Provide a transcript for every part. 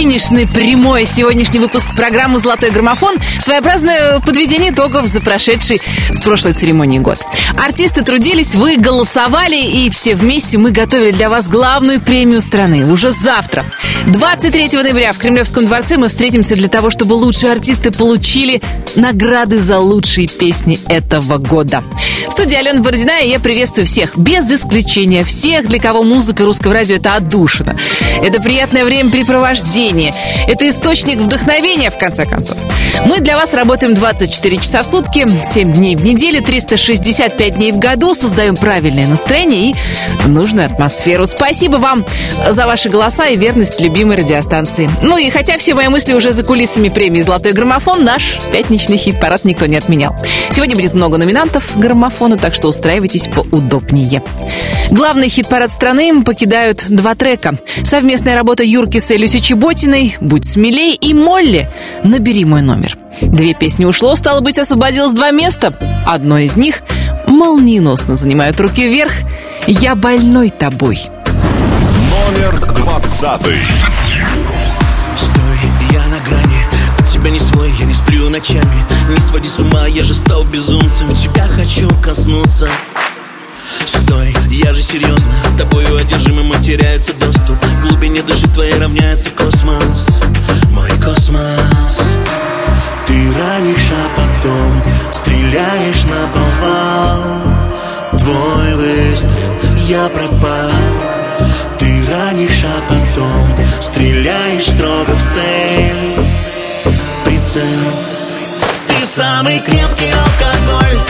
финишной прямой сегодняшний выпуск программы «Золотой граммофон» своеобразное подведение итогов за прошедший с прошлой церемонии год. Артисты трудились, вы голосовали, и все вместе мы готовили для вас главную премию страны. Уже завтра, 23 ноября в Кремлевском дворце мы встретимся для того, чтобы лучшие артисты получили награды за лучшие песни этого года. В студии Алена Бородина, и я приветствую всех, без исключения, всех, для кого музыка русского радио – это отдушина. Это приятное времяпрепровождение. Это источник вдохновения, в конце концов. Мы для вас работаем 24 часа в сутки, 7 дней в неделю, 365 дней в году, создаем правильное настроение и нужную атмосферу. Спасибо вам за ваши голоса и верность любимой радиостанции. Ну и хотя все мои мысли уже за кулисами премии «Золотой граммофон», наш пятничный хит-парад никто не отменял. Сегодня будет много номинантов граммофона, так что устраивайтесь поудобнее. Главный хит-парад страны покидают два трека. Совместная работа Юрки с Элюси Чеботиной «Будь смелей» и «Молли» «Набери мой номер». Две песни ушло, стало быть, освободилось два места. Одно из них молниеносно занимают руки вверх «Я больной тобой». Номер двадцатый. Стой, я на грани От тебя не свой, я не сплю ночами Не своди с ума, я же стал безумцем Тебя хочу коснуться Стой, я же серьезно Тобою одержимым теряется доступ. К глубине души твоей равняется космос Мой космос. Ты ранишь, а потом Стреляешь на повал. Твой выстрел, я пропал. Ты ранишь, а потом Стреляешь строго в цель. Прицел. Ты самый крепкий алкоголь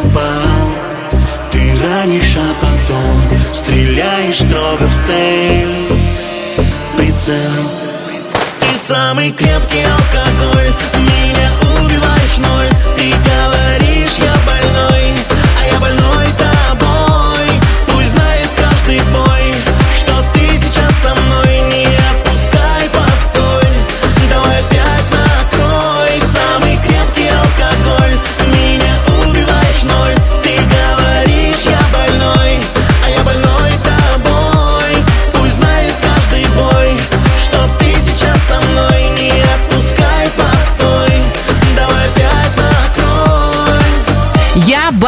пропал Ты ранишь, а потом Стреляешь строго в цель. Прицел. Ты самый крепкий алкоголь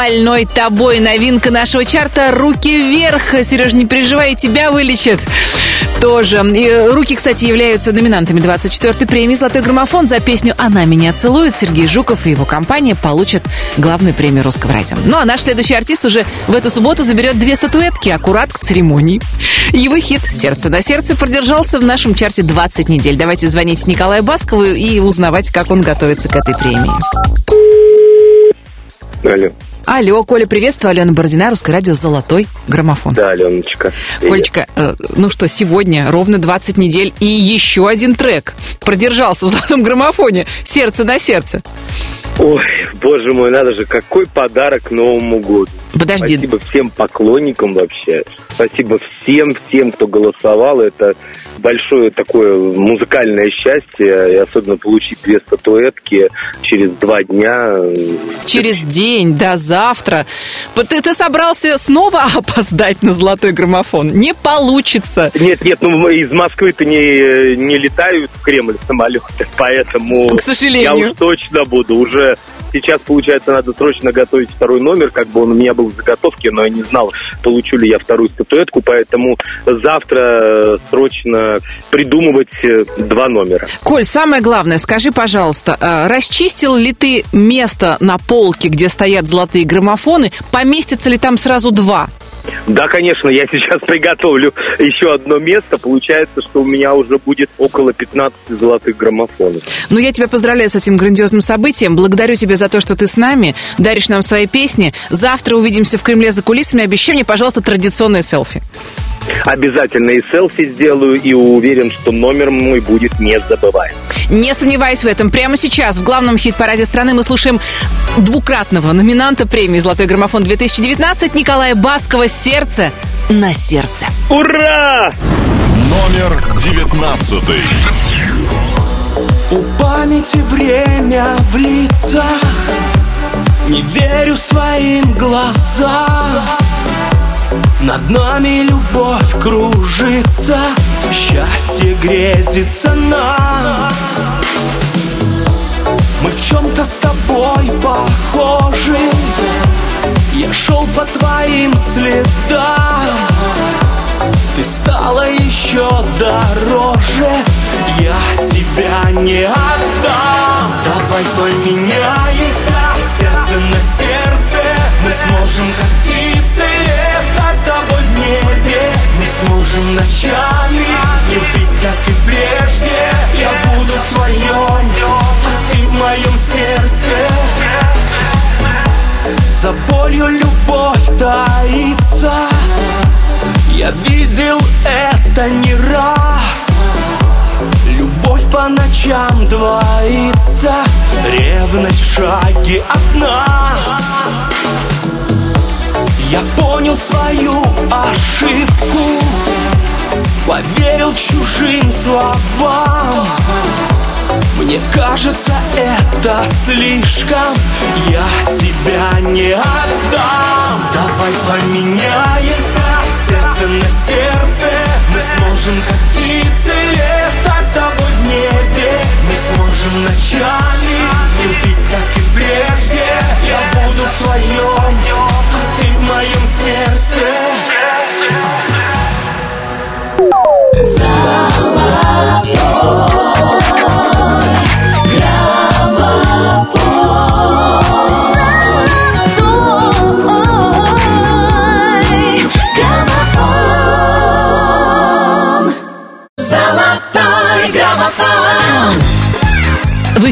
больной тобой» Новинка нашего чарта «Руки вверх». Сереж, не переживай, тебя вылечат тоже. И руки, кстати, являются номинантами 24-й премии «Золотой граммофон» за песню «Она меня целует». Сергей Жуков и его компания получат главную премию русского радио. Ну а наш следующий артист уже в эту субботу заберет две статуэтки аккурат к церемонии. Его хит «Сердце на сердце» продержался в нашем чарте 20 недель. Давайте звонить Николаю Баскову и узнавать, как он готовится к этой премии. Алло. Алло, Коля, приветствую. Алена Бородина, Русское радио «Золотой граммофон». Да, Аленочка. Колечка, э, ну что, сегодня ровно 20 недель и еще один трек продержался в золотом граммофоне «Сердце на сердце». Ой, боже мой, надо же, какой подарок Новому году. Подожди, Спасибо всем поклонникам вообще. Спасибо всем, всем, кто голосовал. Это большое такое музыкальное счастье. И особенно получить две статуэтки через два дня. через день до завтра. Ты, ты собрался снова опоздать на золотой граммофон? Не получится. Нет, нет, ну из Москвы-то не, не летают в Кремль самолеты, поэтому К сожалению. я уж точно буду. Уже сейчас, получается, надо срочно готовить второй номер, как бы он у меня был в заготовке, но я не знал, получу ли я вторую статуэтку, поэтому завтра э, срочно придумывать э, два номера. Коль, самое главное, скажи, пожалуйста, э, расчистил ли ты место на полке, где стоят золотые граммофоны? Поместится ли там сразу два? Да, конечно, я сейчас приготовлю еще одно место. Получается, что у меня уже будет около 15 золотых граммофонов. Ну, я тебя поздравляю с этим грандиозным событием. Благодарю тебя за то, что ты с нами, даришь нам свои песни. Завтра увидимся в Кремле за кулисами. Обещай мне, пожалуйста, традиционное селфи. Обязательно и селфи сделаю, и уверен, что номер мой будет не забываем. Не сомневаюсь в этом. Прямо сейчас в главном хит-параде страны мы слушаем двукратного номинанта премии «Золотой граммофон-2019» Николая Баскова «Сердце на сердце». Ура! Номер девятнадцатый. У памяти время в лицах Не верю своим глазам Над нами любовь кружится Счастье грезится нам. Мы в чем-то с тобой похожи. Я шел по твоим следам ты стала еще дороже. Я тебя не отдам. Давай поменяемся Сердце на сердце. Мы сможем как птицы Летать с тобой в небе. Мы сможем ночами Любить как и прежде. Я буду в твоем А ты в моем сердце. За болью любовь таится Я видел это не раз. Любовь по ночам двоится Ревность в шаге от нас. Я понял свою ошибку Поверил чужим словам. Мне кажется, это слишком Я тебя не отдам. Давай поменяемся Сердце на сердце. Мы сможем как птицы Летать с тобой в небе. Мы сможем ночами Любить как и прежде. Я буду в твоем А ты в моем сердце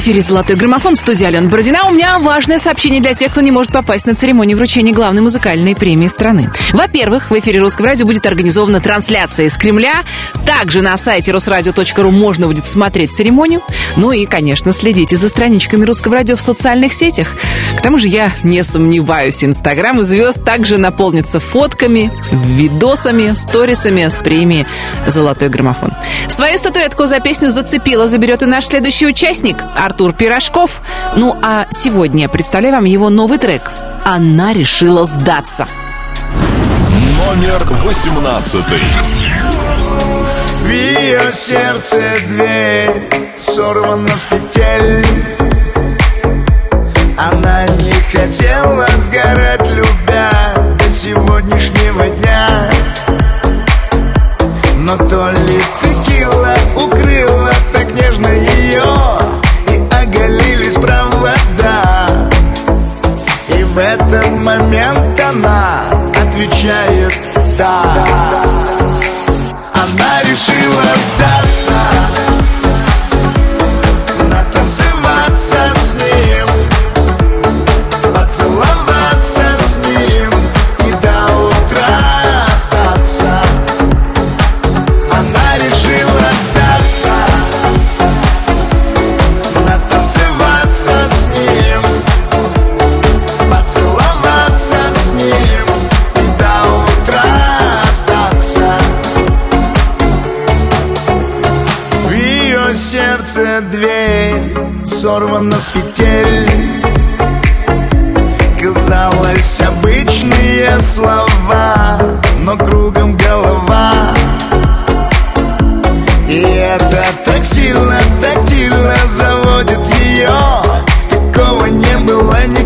эфире «Золотой граммофон» в студии Алена Бородина. У меня важное сообщение для тех, кто не может попасть на церемонию вручения главной музыкальной премии страны. Во-первых, в эфире «Русского радио» будет организована трансляция из Кремля. Также на сайте русрадио.ру можно будет смотреть церемонию. Ну и, конечно, следите за страничками «Русского радио» в социальных сетях. К тому же я не сомневаюсь, Инстаграм звезд также наполнится фотками, видосами, сторисами с премии «Золотой граммофон». Свою статуэтку за песню «Зацепила» заберет и наш следующий участник – Артур Пирожков. Ну а сегодня представляю вам его новый трек «Она решила сдаться». Номер восемнадцатый. В ее сердце дверь сорвана с петель Она не хотела сгорать, любя до сегодняшнего дня Но то ли текила укрыла так нежно ее оголились провода И в этот момент она отвечает «да» Она решила сдаться сорвана с петель Казалось, обычные слова Но кругом голова. И это так сильно, тактильно заводит ее Такого не было никогда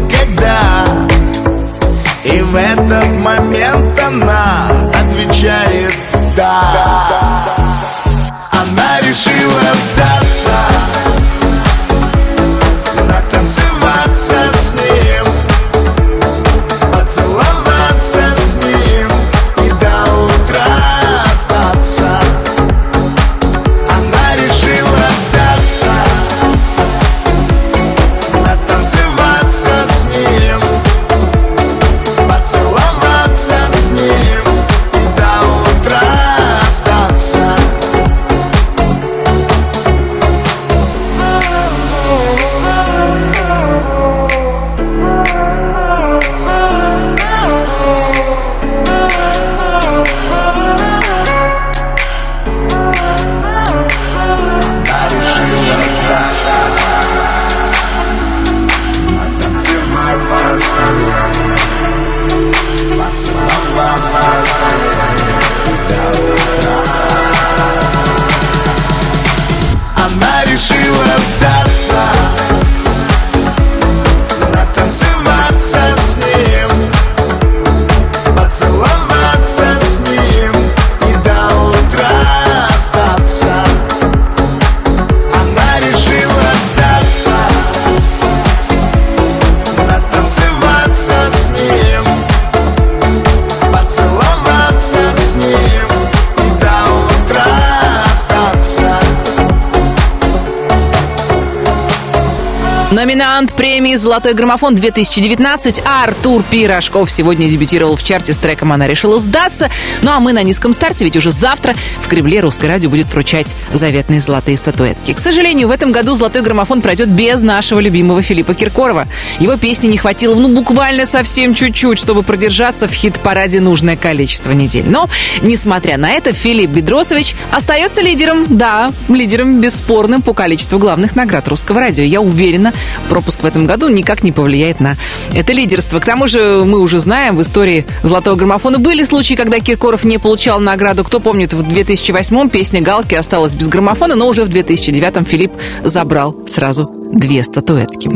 премии «Золотой граммофон 2019» Артур Пирожков сегодня дебютировал в чарте с треком «Она решила сдаться». Ну а мы на низком старте, ведь уже завтра в Кремле Русское радио будет вручать заветные золотые статуэтки. К сожалению, в этом году «Золотой граммофон» пройдет без нашего любимого Филиппа Киркорова. Его песни не хватило, ну, буквально совсем чуть-чуть, чтобы продержаться в хит-параде нужное количество недель. Но, несмотря на это, Филипп Бедросович остается лидером, да, лидером бесспорным по количеству главных наград русского радио. Я уверена, пропуск в этом году никак не повлияет на это лидерство. К тому же мы уже знаем, в истории «Золотого граммофона» были случаи, когда Киркоров не получал награду. Кто помнит, в 2008-м песня «Галки» осталась без граммофона, но уже в 2009-м Филипп забрал сразу две статуэтки.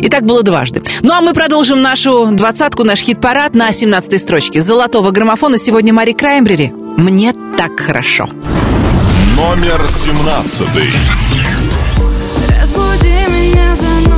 И так было дважды. Ну а мы продолжим нашу двадцатку, наш хит-парад на 17-й строчке. Золотого граммофона сегодня Мари Краймбрери. «Мне так хорошо». Номер семнадцатый. Разбуди меня звонок,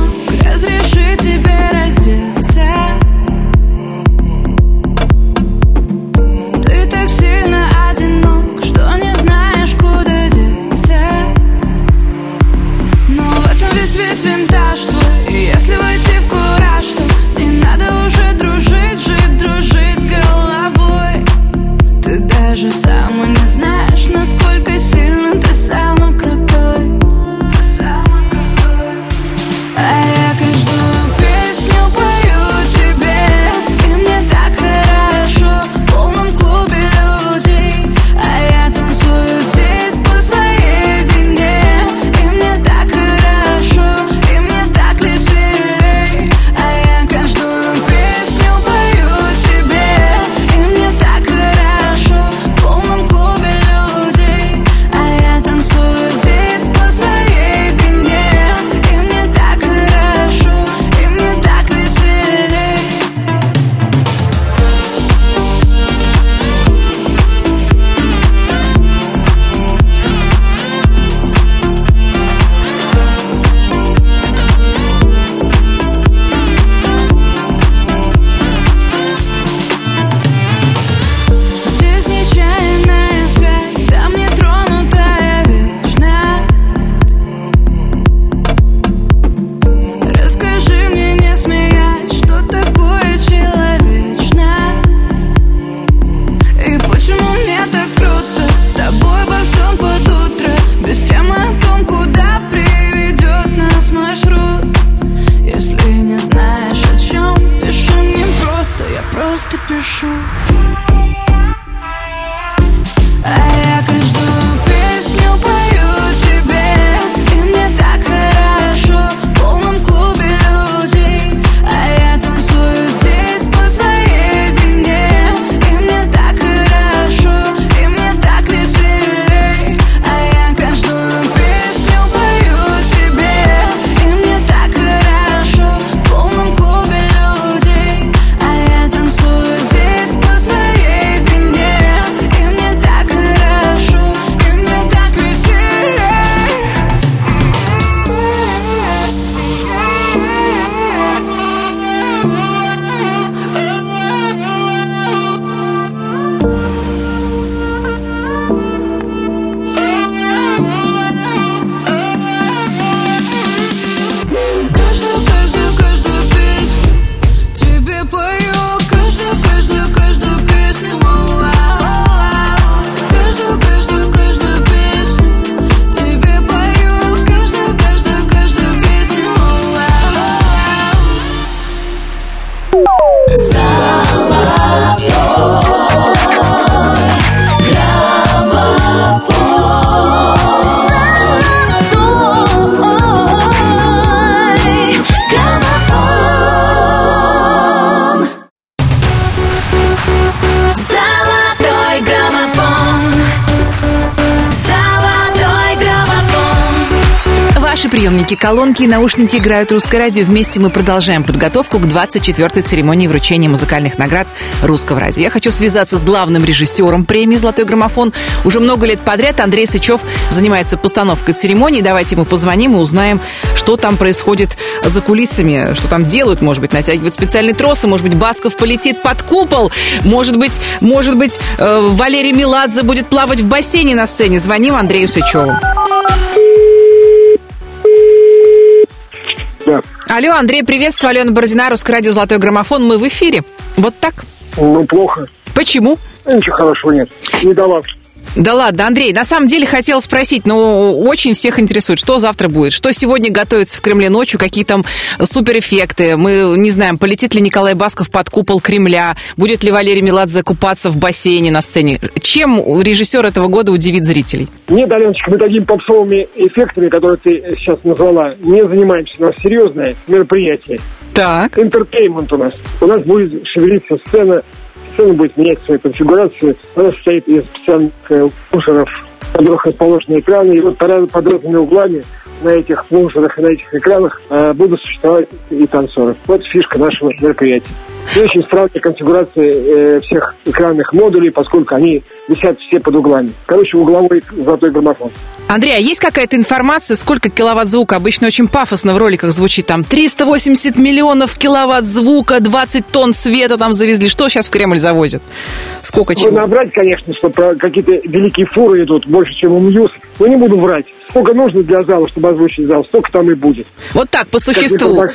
колонки и наушники играют русское радио. Вместе мы продолжаем подготовку к 24-й церемонии вручения музыкальных наград русского радио. Я хочу связаться с главным режиссером премии «Золотой граммофон». Уже много лет подряд Андрей Сычев занимается постановкой церемонии. Давайте ему позвоним и узнаем, что там происходит за кулисами, что там делают. Может быть, натягивают специальные тросы, может быть, Басков полетит под купол, может быть, может быть, э, Валерий Меладзе будет плавать в бассейне на сцене. Звоним Андрею Сычеву. Алло, Андрей, приветствую. Алена Бородина, Русское радио «Золотой граммофон». Мы в эфире. Вот так. Ну, плохо. Почему? Ничего хорошего нет. Не завтра. Да ладно, Андрей, на самом деле хотел спросить, но очень всех интересует, что завтра будет, что сегодня готовится в Кремле ночью, какие там суперэффекты, мы не знаем, полетит ли Николай Басков под купол Кремля, будет ли Валерий Меладзе купаться в бассейне на сцене. Чем режиссер этого года удивит зрителей? Нет, Аленочка, мы такими попсовыми эффектами, которые ты сейчас назвала, не занимаемся. У нас серьезное мероприятие. Так. Интертеймент у нас. У нас будет шевелиться сцена, сцена будет менять свою конфигурацию. Она состоит из специальных э, плунжеров, в которых расположены экраны. И вот под, под разными углами на этих плунжерах и на этих экранах э, будут существовать и танцоры. Вот фишка нашего мероприятия. Очень странная конфигурация э, всех экранных модулей, поскольку они висят все под углами. Короче, угловой золотой граммофон. Андрей, а есть какая-то информация, сколько киловатт звука? Обычно очень пафосно в роликах звучит там 380 миллионов киловатт звука, 20 тонн света там завезли. Что сейчас в Кремль завозят? Сколько чего? Можно набрать, конечно, что какие-то великие фуры идут больше, чем у Мьюз. Но не буду врать. Сколько нужно для зала, чтобы озвучить зал, столько там и будет. Вот так, по существу.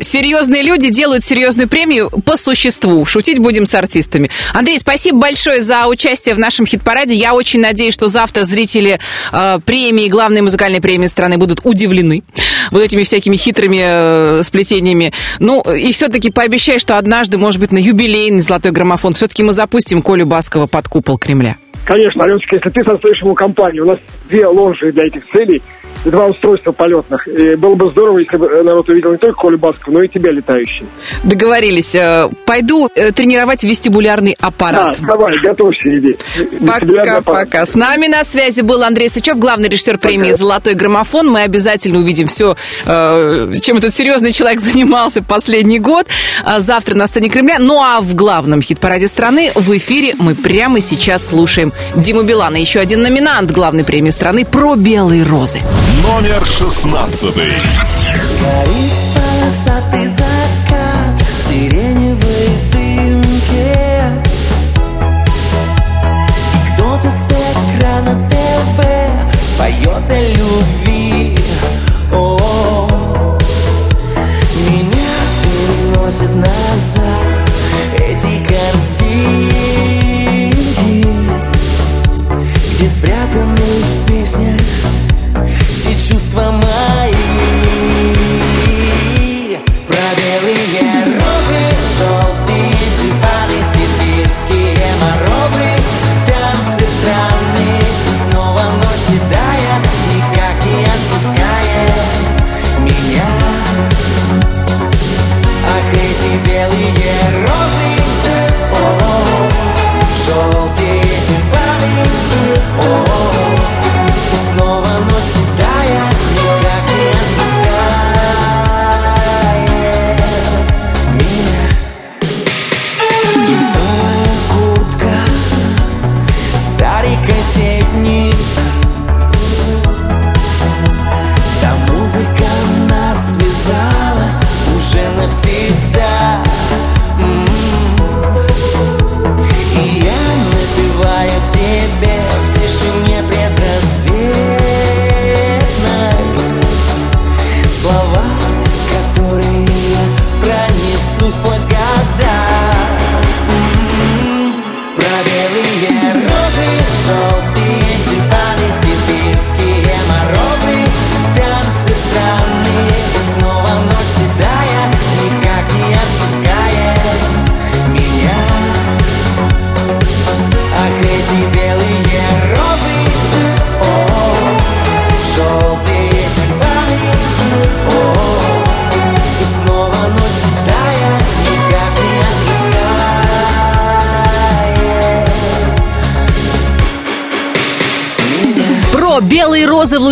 Серьезные люди делают серьезную премию по существу. Шутить будем с артистами. Андрей, спасибо большое за участие в нашем хит-параде. Я очень надеюсь, что завтра зрители э, премии, главной музыкальной премии страны будут удивлены вот этими всякими хитрыми э, сплетениями. Ну, и все-таки пообещай, что однажды, может быть, на юбилейный золотой граммофон все-таки мы запустим Колю Баскова под купол Кремля. Конечно, Аленочка, если ты состоишь ему компанию, у нас две ложи для этих целей, и два устройства полетных. И было бы здорово, если бы народ увидел не только Колю Баскова, но и тебя летающий. Договорились. Э, Пойду э, тренировать вестибулярный аппарат. Да, давай, готовься, иди. Пока, пока. С нами на связи был Андрей Сычев, главный режиссер премии «Золотой граммофон». Мы обязательно увидим все, чем этот серьезный человек занимался последний год. А Завтра на сцене Кремля. Ну а в главном хит-параде страны в эфире мы прямо сейчас слушаем Диму Билана. Еще один номинант главной премии страны про белые розы. Номер шестнадцатый. Горит полосатый закат в сиреневой дымке. И кто-то с экрана ТВ поет о любви. О, меня переносит назад все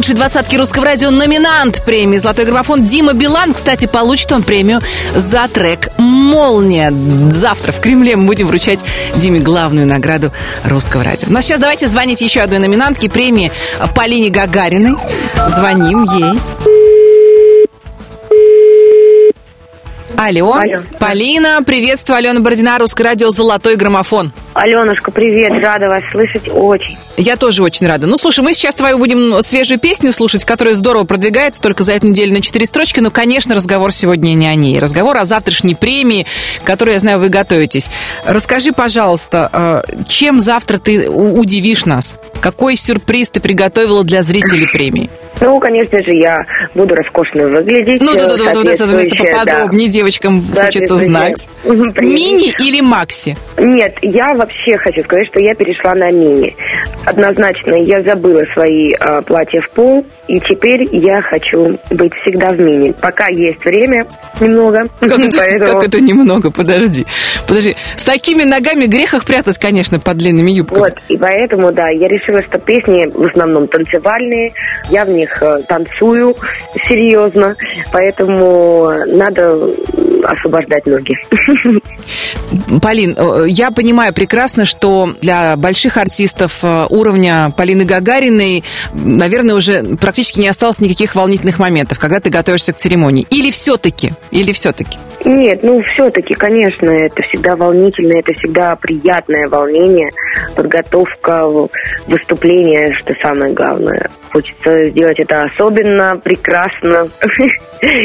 лучшей двадцатке русского радио номинант премии «Золотой граммофон» Дима Билан. Кстати, получит он премию за трек «Молния». Завтра в Кремле мы будем вручать Диме главную награду русского радио. Ну а сейчас давайте звонить еще одной номинантке премии Полине Гагариной. Звоним ей. Алло. Алло. Полина, приветствую, Алена Бородина, Русское радио «Золотой граммофон». Аленушка, привет, рада вас слышать очень. Я тоже очень рада. Ну, слушай, мы сейчас твою будем свежую песню слушать, которая здорово продвигается только за эту неделю на четыре строчки, но, конечно, разговор сегодня не о ней. Разговор о завтрашней премии, которой, я знаю, вы готовитесь. Расскажи, пожалуйста, э, чем завтра ты удивишь нас? Какой сюрприз ты приготовила для зрителей премии? Ну, конечно же, я буду роскошно выглядеть. Ну, да, да, да, вот это место соответствующе, да. поподробнее девочкам Да, хочется знать. Мини или макси? Нет, я вообще хочу сказать, что я перешла на мини. Однозначно, я забыла свои э, платья в пол, и теперь я хочу быть всегда в мини. Пока есть время немного. Как это, поэтому- как это немного? Подожди. Подожди. С такими ногами грех их прятать, конечно, под длинными юбками. Вот, и поэтому, да, я решила, что песни в основном танцевальные, я в них э, танцую серьезно, поэтому надо освобождать ноги. Полин, э, я понимаю прекрасно, что для больших артистов э, уровня Полины Гагариной, наверное, уже практически не осталось никаких волнительных моментов, когда ты готовишься к церемонии. Или все-таки? Или все-таки? Нет, ну все-таки, конечно, это всегда волнительно, это всегда приятное волнение, подготовка, выступление, что самое главное. Хочется сделать это особенно, прекрасно.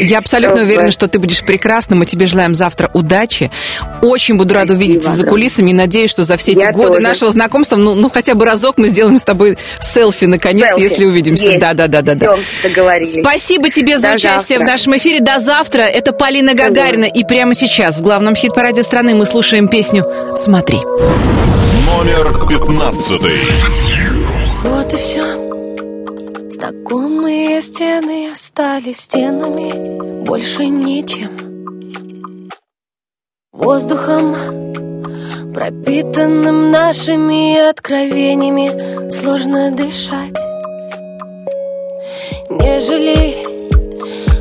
Я абсолютно уверена, что ты будешь прекрасным. Мы тебе желаем завтра удачи. Очень буду рада увидеться за кулисами и надеюсь, что за все эти Я годы тоже. нашего знакомства, ну, ну хотя бы разок мы сделаем с тобой селфи, наконец, Селфи. если увидимся. Есть. Да, да, да, договорились. Спасибо тебе за До участие завтра. в нашем эфире. До завтра. Это Полина Гагарина. И прямо сейчас в главном хит-параде страны мы слушаем песню «Смотри». Номер пятнадцатый. Вот и все. Знакомые стены остались стенами, больше ничем. Воздухом, пропитанным нашими откровениями, сложно дышать. Не жалей,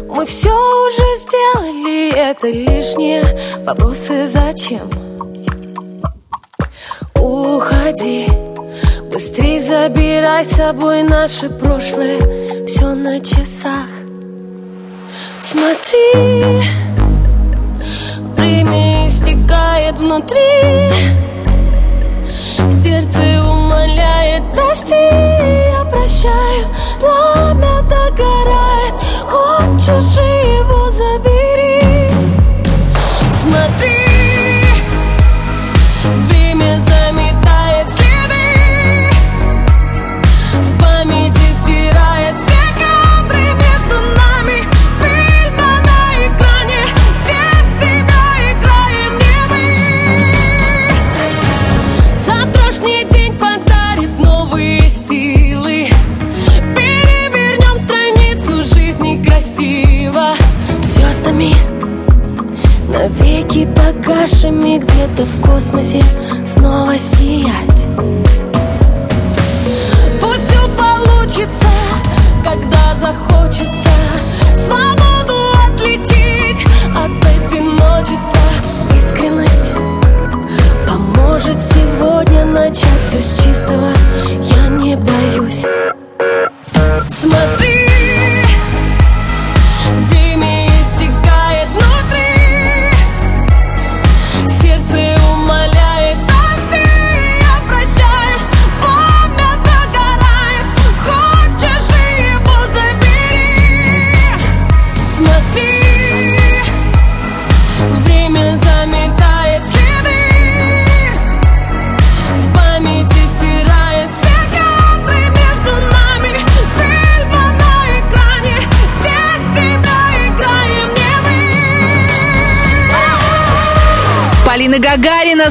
мы все уже сделали, это лишние вопросы зачем? Уходи, быстрей забирай с собой наше прошлое, все на часах. Смотри, время истекает внутри, сердце умоляет, прости, я прощаю, пламя догорает, хочешь его забери. Смотри, в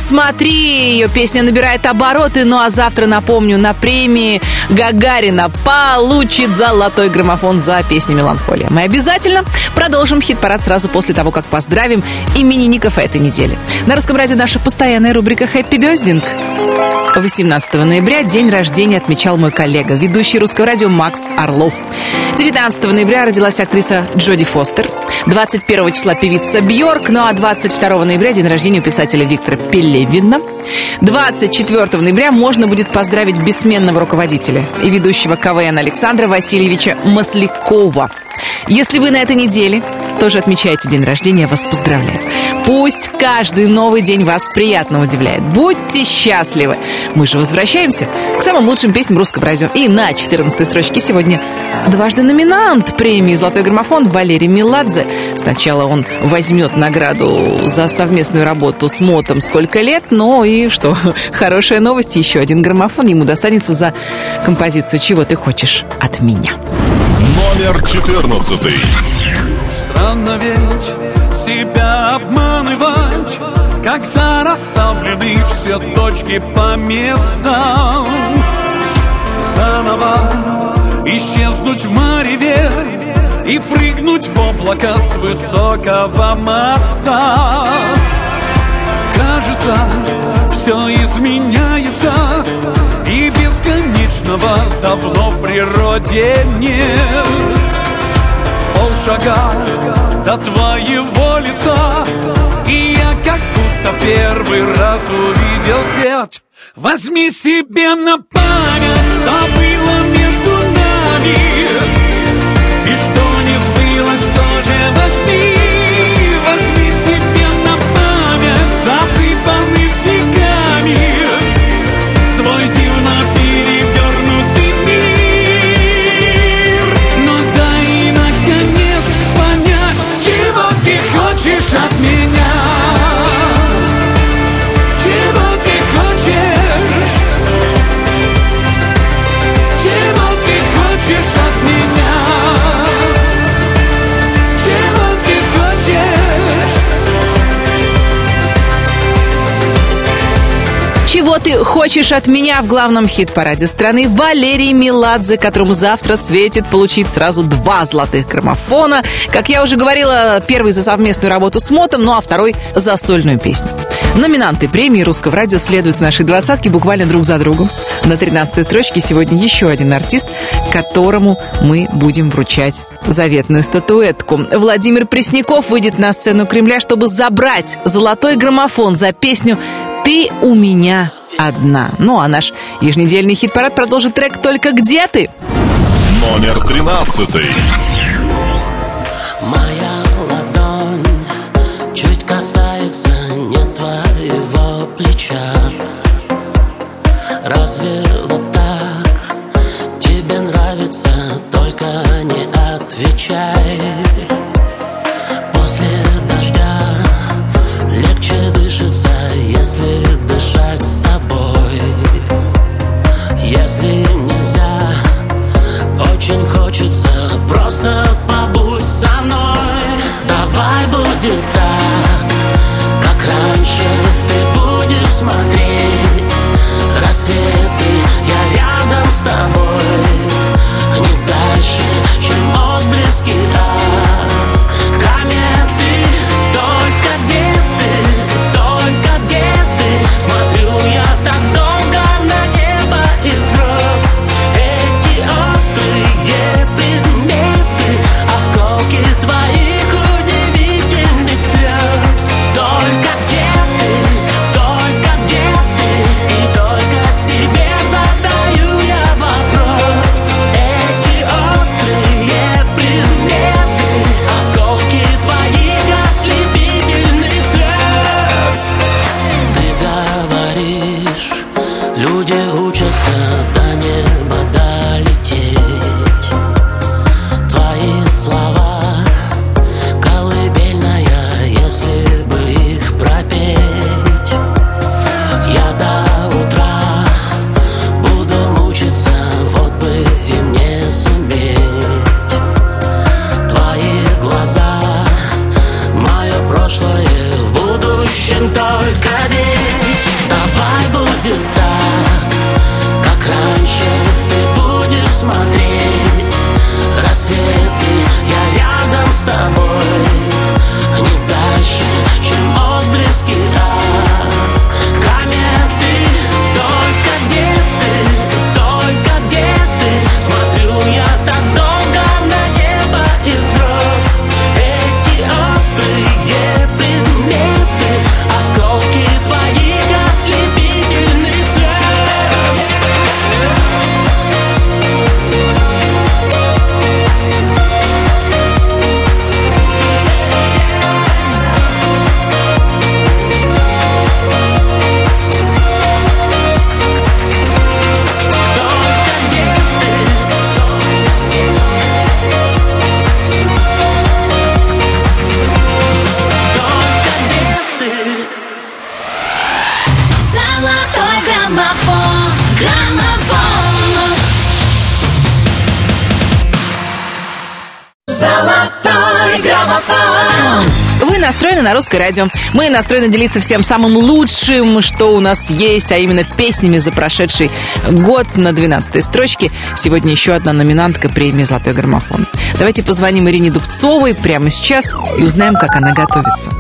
смотри, ее песня набирает обороты. Ну а завтра, напомню, на премии Гагарина получит золотой граммофон за песню «Меланхолия». Мы обязательно продолжим хит-парад сразу после того, как поздравим именинников этой недели. На русском радио наша постоянная рубрика «Хэппи Бёздинг». 18 ноября день рождения отмечал мой коллега, ведущий русского радио Макс Орлов. 19 ноября родилась актриса Джоди Фостер. 21 числа певица Бьорк, ну а 22 ноября день рождения у писателя Виктора Пелевина. 24 ноября можно будет поздравить бессменного руководителя и ведущего КВН Александра Васильевича Маслякова. Если вы на этой неделе тоже отмечаете день рождения, вас поздравляю. Пусть каждый новый день вас приятно удивляет. Будьте счастливы. Мы же возвращаемся к самым лучшим песням русского радио. И на 14 строчке сегодня дважды номинант премии «Золотой граммофон» Валерий Меладзе. Сначала он возьмет награду за совместную работу с Мотом «Сколько лет», но и что, хорошая новость, еще один граммофон ему достанется за композицию «Чего ты хочешь от меня». Номер 14. Странно ведь себя обманывать Когда расставлены все точки по местам Заново исчезнуть в мареве И прыгнуть в облако с высокого моста Кажется, все изменяется И бесконечного давно в природе нет. Полшага до твоего лица И я как будто первый раз увидел свет. Возьми себе на память, что было между нами. И что Чего ты хочешь от меня в главном хит-параде страны Валерий Меладзе, которому завтра светит получить сразу два золотых граммофона. Как я уже говорила, первый за совместную работу с Мотом, ну а второй за сольную песню. Номинанты премии русского радио следуют в нашей двадцатке буквально друг за другом. На 13-й строчке сегодня еще один артист, которому мы будем вручать заветную статуэтку. Владимир Пресняков выйдет на сцену Кремля, чтобы забрать золотой граммофон за песню «Ты у меня одна». Ну а наш еженедельный хит-парад продолжит трек «Только где ты?». Номер 13. rozwiel Граммофон, граммофон Золотой граммофон Вы настроены на русское радио. Мы настроены делиться всем самым лучшим, что у нас есть, а именно песнями за прошедший год на 12 строчке. Сегодня еще одна номинантка премии «Золотой граммофон». Давайте позвоним Ирине Дубцовой прямо сейчас и узнаем, как она готовится.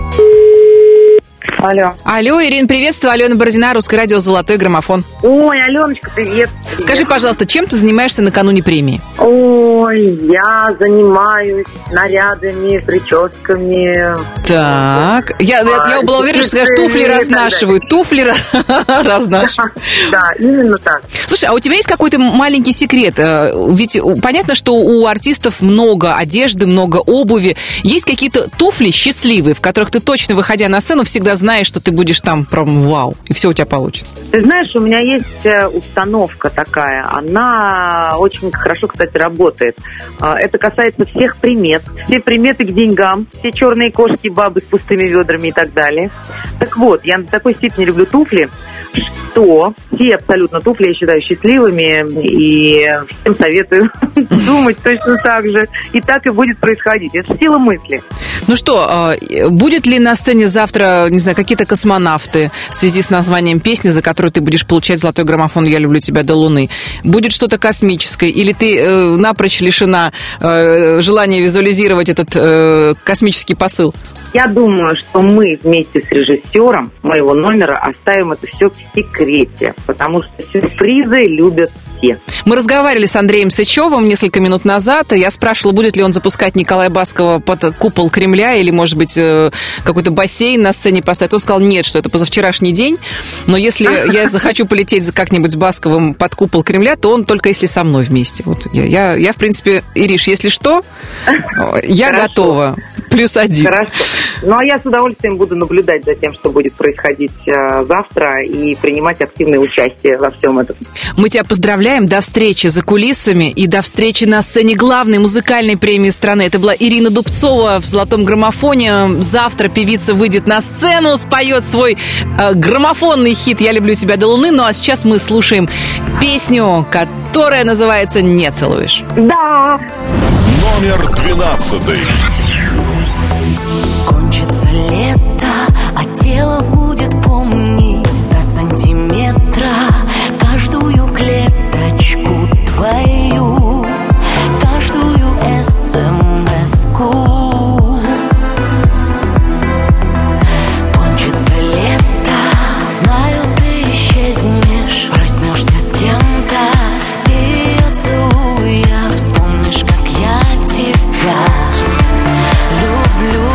Алло. Алло, Ирин, приветствую. Алена Бородина, русское радио «Золотой граммофон». Ой, Аленочка, привет. Скажи, пожалуйста, чем ты занимаешься накануне премии? Ой, я занимаюсь нарядами, прическами. Так, я, я, я была уверена, что скажешь, туфли разнашивают, туфли разнашивают. Да, именно так. Слушай, а у тебя есть какой-то маленький секрет? Э, Ведь понятно, что у артистов много одежды, много обуви. Есть какие-то туфли счастливые, в которых ты точно, выходя на сцену, всегда знаешь, что ты будешь там прям вау, и все у тебя получится. Ты знаешь, у меня есть э, установка такая. Она очень хорошо, кстати, работает. А, Это касается всех примет. Все приметы к деньгам. Все черные кошки, бабы с пустыми ведрами и так далее. Так вот, я до такой степени люблю туфли, что все абсолютно туфли я считаю счастливыми. И всем советую думать точно так же. И так и будет происходить. Это сила мысли. Ну что, э, будет ли на сцене завтра, не знаю, какие-то космонавты в связи с названием песни, за которую ты будешь получать золотой граммофон «Я люблю тебя до луны»? Будет что-то космическое? Или ты э, напрочь лишена э, желания визуализировать этот э, космический посыл? Я думаю, что мы вместе с режиссером моего номера оставим это все в секрете, потому что сюрпризы любят все. Мы разговаривали с Андреем Сычевым несколько минут назад. и Я спрашивала, будет ли он запускать Николая Баскова под купол Кремля или, может быть, э, какой-то бассейн на сцене поставить. Он сказал, нет, что это позавчерашний день. Но если я захочу полететь как-нибудь с Басковым под купол Кремля, то он только если со мной вместе. Вот я, я, я, в принципе, Ириш, если что, я Хорошо. готова. Плюс один. Хорошо. Ну а я с удовольствием буду наблюдать за тем, что будет происходить э, завтра и принимать активное участие во всем этом. Мы тебя поздравляем. До встречи за кулисами и до встречи на сцене главной музыкальной премии страны. Это была Ирина Дубцова в «Золотом граммофоне». Завтра певица выйдет на сцену, споет свой э, граммофонный хит «Я люблю тебя до луны». Ну а сейчас мы слушаем песню, которая называется «Не целуешь». Да. Номер двенадцатый. Кончится лето, а тело свою каждую смс-ку. Кончится лето, знаю, ты исчезнешь, проснешься с кем-то, ты ее целуя, вспомнишь, как я тебя люблю.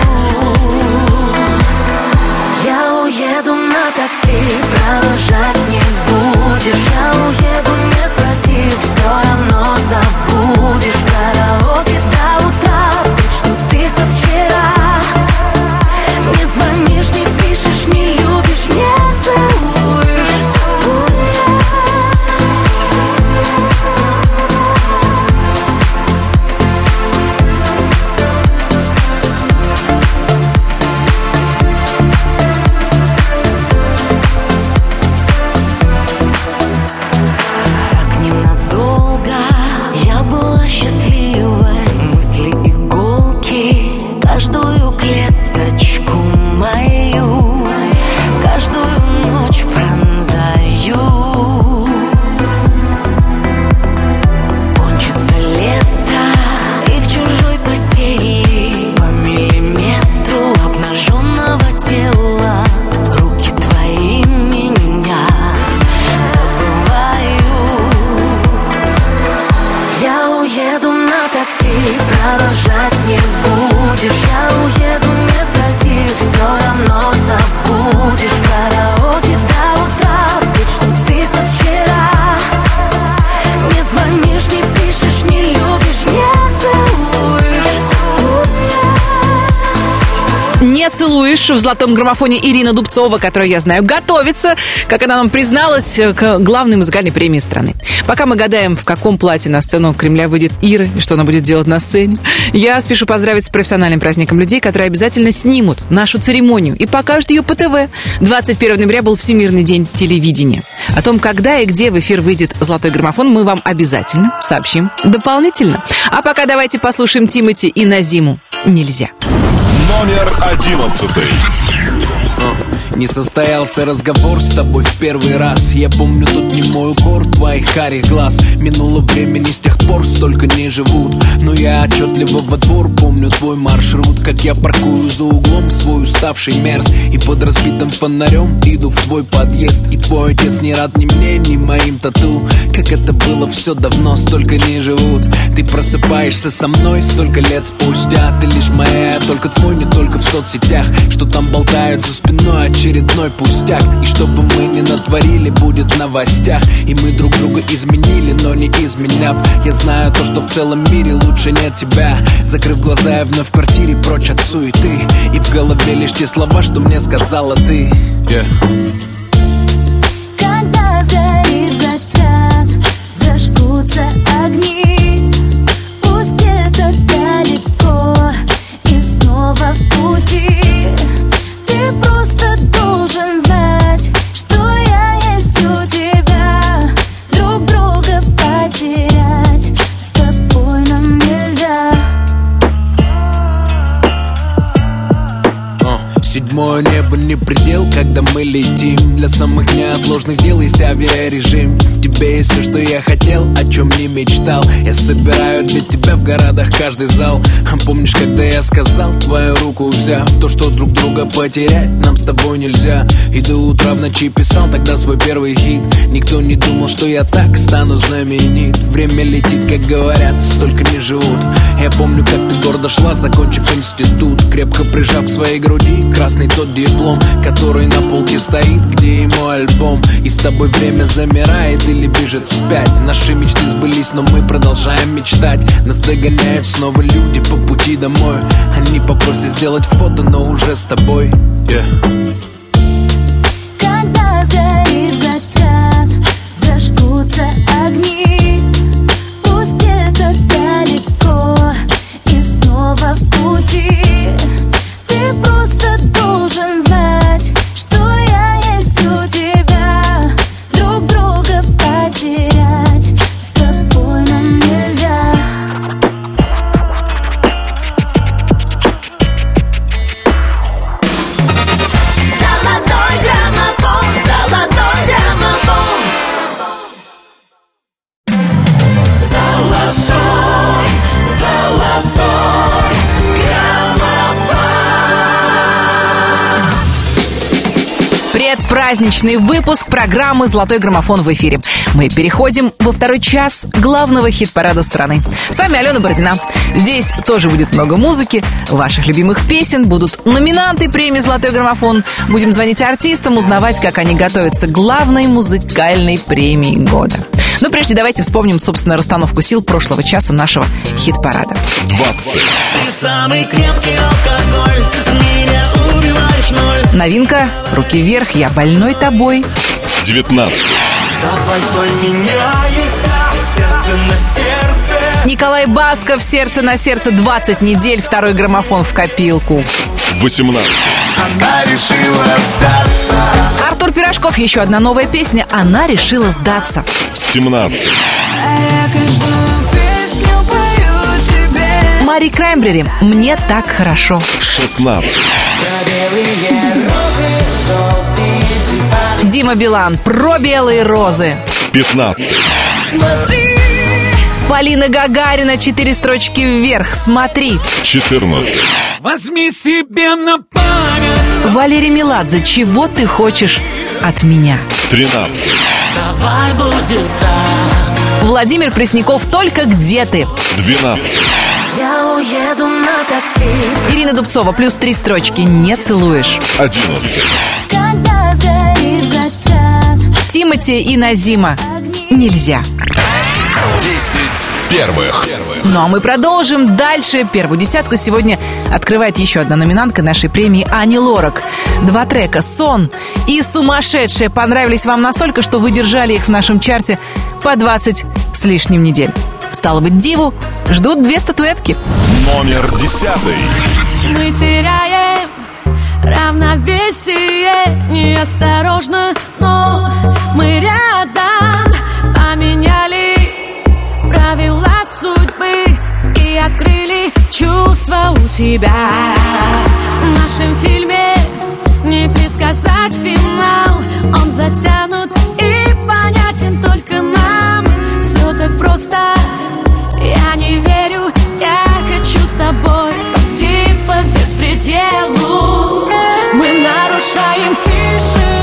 Я уеду на такси, провожать не будешь, я уеду в золотом граммофоне Ирина Дубцова, которая, я знаю, готовится, как она нам призналась, к главной музыкальной премии страны. Пока мы гадаем, в каком платье на сцену Кремля выйдет Ира и что она будет делать на сцене, я спешу поздравить с профессиональным праздником людей, которые обязательно снимут нашу церемонию и покажут ее по ТВ. 21 ноября был Всемирный день телевидения. О том, когда и где в эфир выйдет «Золотой граммофон», мы вам обязательно сообщим дополнительно. А пока давайте послушаем Тимати и Назиму. Нельзя. Номер одиннадцатый. Не состоялся разговор с тобой в первый раз. Я помню тот не мой укор твоих карих глаз. Минуло времени с тех пор столько не живут. Но я отчетливо во двор помню твой маршрут. Как я паркую за углом свой уставший мерз. И под разбитым фонарем иду в твой подъезд. И твой отец не рад ни мне, ни моим тату. Как это было все давно, столько не живут. Ты просыпаешься со мной столько лет спустя. Ты лишь моя, только твой, не только в соцсетях. Что там болтают за спиной очередной пустяк. И чтобы мы не натворили, будет в новостях. И мы друг друга изменили, но не изменяв. Я знаю то, что в целом мире лучше нет тебя. Закрыв глаза, я вновь в квартире прочь от суеты. И в голове лишь те слова, что мне сказала ты. Yeah. Когда сгорит закат, зажгутся огни Седьмое небо не предел, когда мы летим. Для самых неотложных дел есть авиарежим. В тебе есть все, что я хотел, о чем не мечтал. Я собираю для тебя в городах каждый зал. А Помнишь, когда я сказал, твою руку взяв? То, что друг друга потерять нам с тобой нельзя. И до утра в ночи писал тогда свой первый хит. Никто не думал, что я так стану знаменит. Время летит, как говорят, столько не живут. Я помню, как ты гордо шла, закончив институт. Крепко прижав к своей груди красный тот диплом Который на полке стоит, где мой альбом. И с тобой время замирает или бежит вспять. Наши мечты сбылись, но мы продолжаем мечтать. Нас догоняют снова люди по пути домой. Они попросят сделать фото, но уже с тобой. Yeah. Когда сгорит Предпраздничный выпуск программы «Золотой граммофон» в эфире. Мы переходим во второй час главного хит-парада страны. С вами Алена Бородина. Здесь тоже будет много музыки, ваших любимых песен, будут номинанты премии «Золотой граммофон». Будем звонить артистам, узнавать, как они готовятся к главной музыкальной премии года. Но прежде давайте вспомним, собственно, расстановку сил прошлого часа нашего хит-парада. 20. Ты самый крепкий алкоголь. Новинка «Руки вверх, я больной тобой». 19. Давай поменяемся, сердце на сердце. Николай Басков «Сердце на сердце» 20 недель, второй граммофон в копилку. 18. Она решила сдаться Артур Пирожков, еще одна новая песня «Она решила сдаться». 17. А я каждую песню пою тебе Мари Краймбрери «Мне так хорошо». 16. Дима Билан «Про белые розы». 15. Смотри, Полина Гагарина «Четыре строчки вверх». Смотри. 14. Возьми себе на память Валерий Меладзе «Чего ты хочешь от меня». 13. Давай будет так Владимир Пресняков «Только где ты». 12. я уеду на такси Ирина Дубцова «Плюс три строчки не целуешь». 11. Когда сгорит закат Тимати и Назима «Нельзя». 10 первых. Ну а мы продолжим дальше. Первую десятку сегодня открывает еще одна номинантка нашей премии Ани Лорак. Два трека «Сон» и «Сумасшедшие» понравились вам настолько, что вы держали их в нашем чарте по 20 с лишним недель. Стало быть, Диву ждут две статуэтки. Номер десятый. Мы теряем равновесие Неосторожно, но мы рядом Поменяли правила судьбы И открыли чувства у себя В нашем фильме не предсказать финал Он затянут нарушаем тишину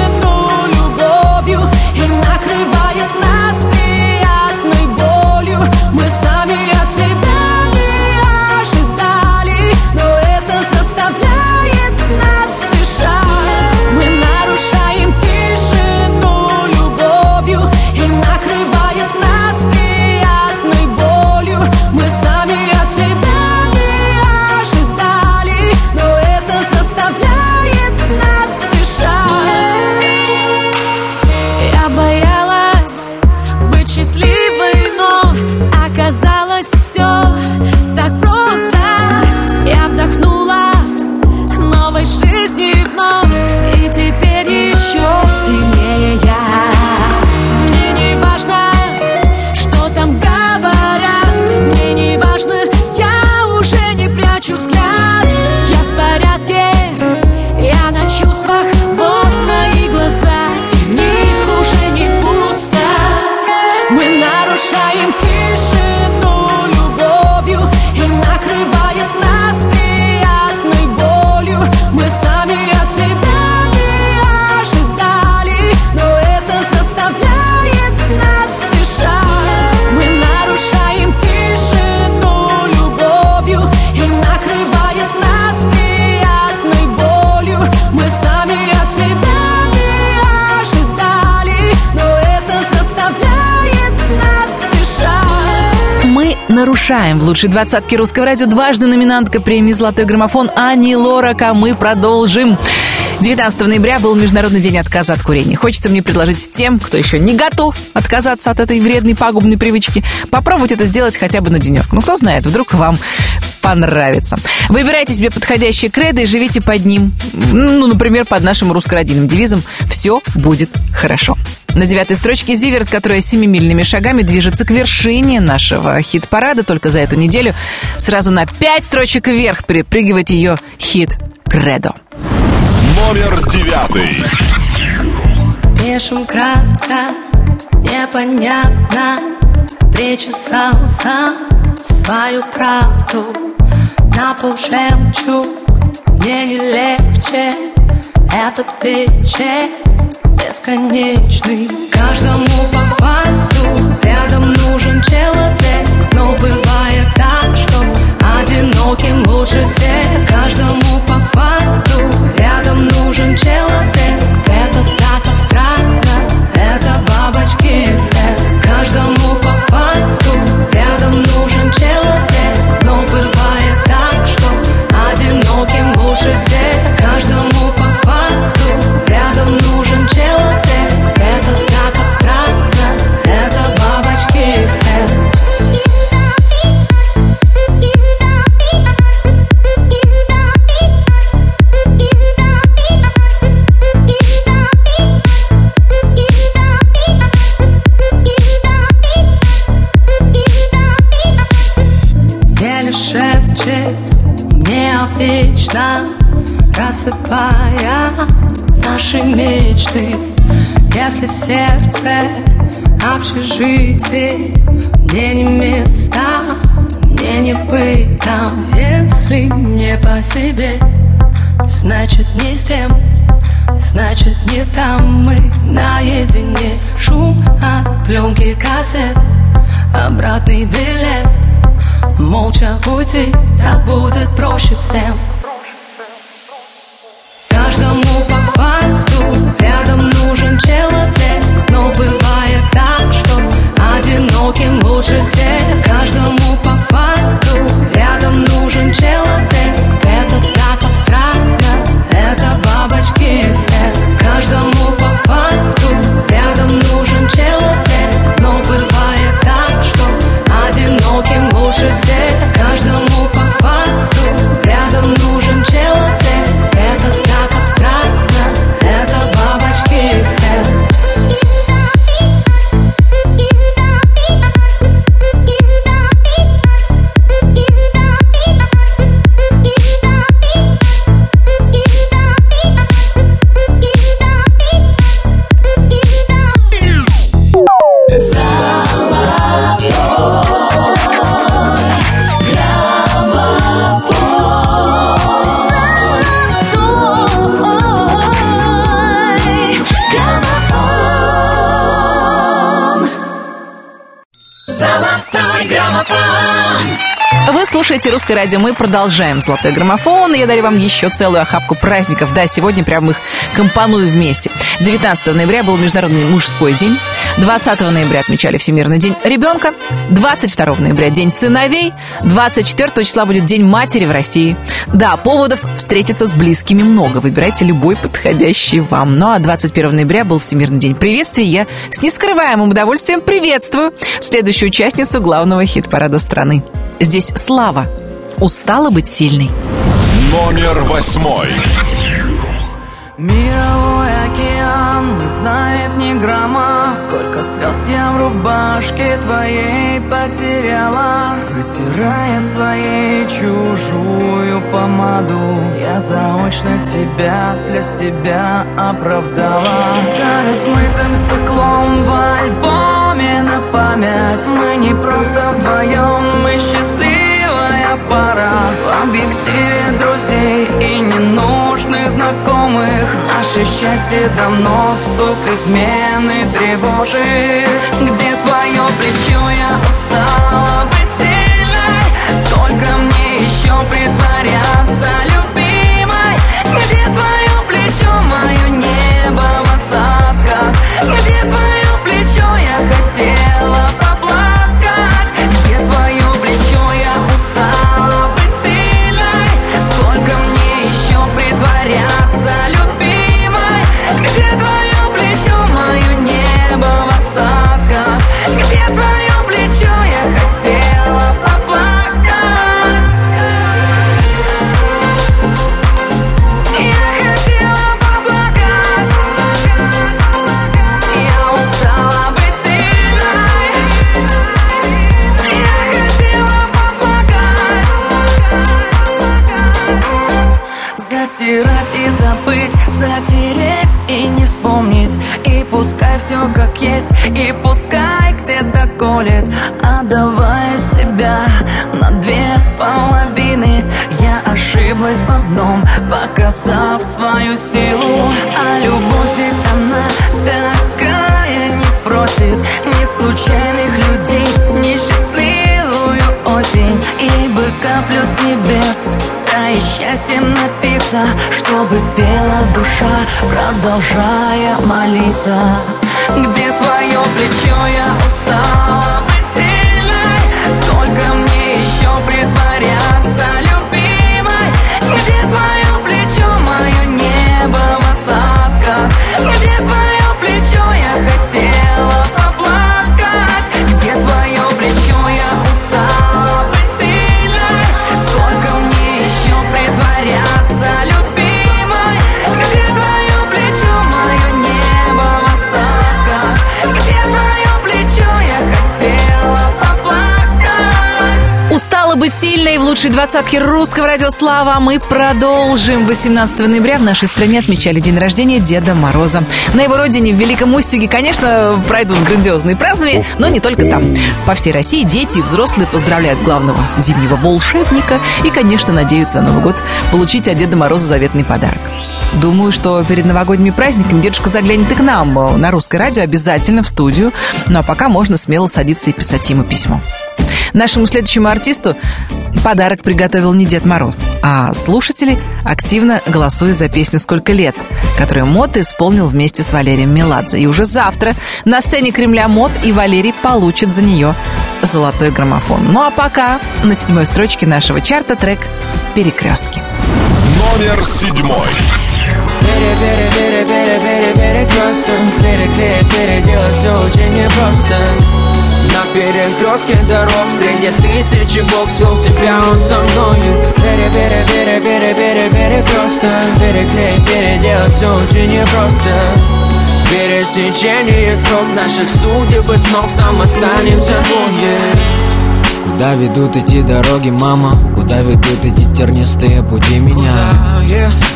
нарушаем в лучшей двадцатке русского радио дважды номинантка премии «Золотой граммофон» Ани Лорак, а мы продолжим. 19 ноября был Международный день отказа от курения. Хочется мне предложить тем, кто еще не готов отказаться от этой вредной, пагубной привычки, попробовать это сделать хотя бы на денек. Ну, кто знает, вдруг вам понравится. Выбирайте себе подходящий кредо и живите под ним. Ну, например, под нашим русско-родийным девизом «Все будет хорошо». На девятой строчке Зиверт, которая семимильными шагами движется к вершине нашего хит-парада. Только за эту неделю сразу на пять строчек вверх перепрыгивает ее хит «Кредо». Номер девятый. Пишем кратко, непонятно Причесался свою правду На пол жемчуг Мне не легче Этот вечер бесконечный Каждому по факту Рядом нужен человек Но бывает так, что Одиноким лучше всех Каждому по факту. Рядом нужен человек Это так абстрактно. Это бабочки эффект Каждому по факту. Рядом нужен человек Но бывает так, что Одиноким лучше всех вечно Рассыпая наши мечты. Если в сердце общежитие Мне не места, мне не быть там. Если не по себе, значит не с тем Значит не там. Мы наедине. Шум от пленки кассет Обратный билет. Молча уйти, так будет проще всем Каждому по факту. Рядом нужен человек Но бывает так, слушаете «Русское радио». Мы продолжаем «Золотой граммофон». И я дарю вам еще целую охапку праздников. Да, сегодня прям их компоную вместе. 19 ноября был Международный мужской день. 20 ноября отмечали Всемирный день ребенка. 22 ноября День сыновей. 24 числа будет День матери в России. Да, поводов встретиться с близкими много. Выбирайте любой подходящий вам. Ну а 21 ноября был Всемирный день приветствия. Я с нескрываемым удовольствием приветствую следующую участницу главного хит-парада страны. Здесь Слава. Устала быть сильной. Номер восьмой. Мировой океан не знает ни грамма Сколько слез я в рубашке твоей потеряла Вытирая своей чужую помаду Я заочно тебя для себя оправдала За размытым стеклом в альбоме на память. Мы не просто вдвоем, мы счастливая пара. В объективе друзей и ненужных знакомых. Наше счастье давно стук измены тревожит. Где твое плечо, я устала Чтобы пела душа, продолжая молиться. Где твое плечо, я устала сильной в лучшей двадцатке русского радио «Слава». А Мы продолжим. 18 ноября в нашей стране отмечали день рождения Деда Мороза. На его родине, в Великом Устюге, конечно, пройдут грандиозные празднования, но не только там. По всей России дети и взрослые поздравляют главного зимнего волшебника и, конечно, надеются на Новый год получить от Деда Мороза заветный подарок. Думаю, что перед новогодними праздниками дедушка заглянет и к нам на русское радио обязательно в студию. Ну а пока можно смело садиться и писать ему письмо. Нашему следующему артисту подарок приготовил не Дед Мороз, а слушатели, активно голосуя за песню «Сколько лет», которую Мот исполнил вместе с Валерием Меладзе. И уже завтра на сцене Кремля Мот и Валерий получат за нее золотой граммофон. Ну а пока на седьмой строчке нашего чарта трек «Перекрестки». Номер седьмой. Перекресток, переклеить, переделать все очень непросто На перекрестке дорог. Среди тысячи бокс вел тебя он со мною. Пере пере пере пере пере перекресток Переклеить, переделать все очень непросто. Пересечение строк наших судеб и снов Там останемся двое Куда ведут эти дороги, мама? Куда ведут эти тернистые пути меня?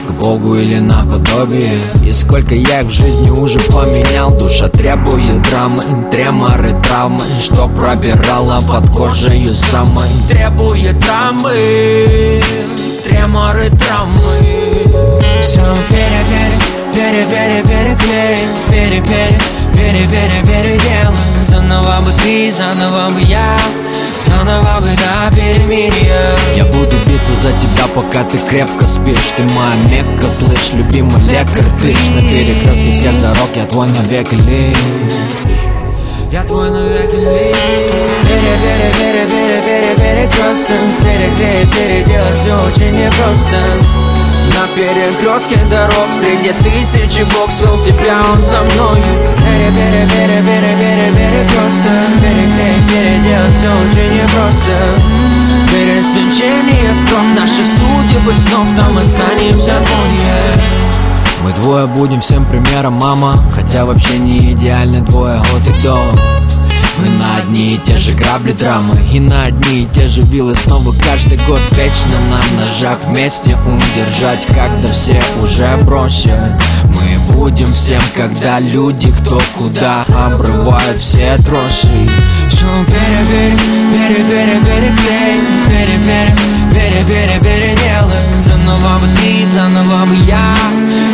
К Богу или наподобие? И сколько я их в жизни уже поменял Душа требует драмы, треморы, травмы Что пробирала под кожей самой Требует драмы, треморы, травмы Все пере пере пере пере переклеим Пере пере пере пере переделаем Заново бы ты, заново бы я Заново бы до перемирия Я буду биться за тебя, пока ты крепко спишь Ты моя мекка, слышь, любимый лекарь Ты ж на перекрестке всех дорог, я твой навеки лишь Я твой навеки лишь Пере, пере, пере, пере, пере, перекресток Переклеить, переделать все очень непросто на перекрестке дорог. Среди тысячи бог свел тебя, он за мною Пере, пере, пере, пере, пере, перекресток Переклеить, переделать все очень непросто. Пересечение строк наших судеб и снов Там останемся двое. Мы двое будем всем примером, мама. Хотя вообще не идеальны двое от и до мы на одни и те же грабли драмы И на одни и те же вилы снова каждый год Вечно на ножах вместе удержать Когда все уже бросят Мы будем всем, когда люди кто куда Обрывают все тросы Все пере, пере, пере, пере, переклей Пере, пере, пере, пере, переделай Заново бы ты, заново бы я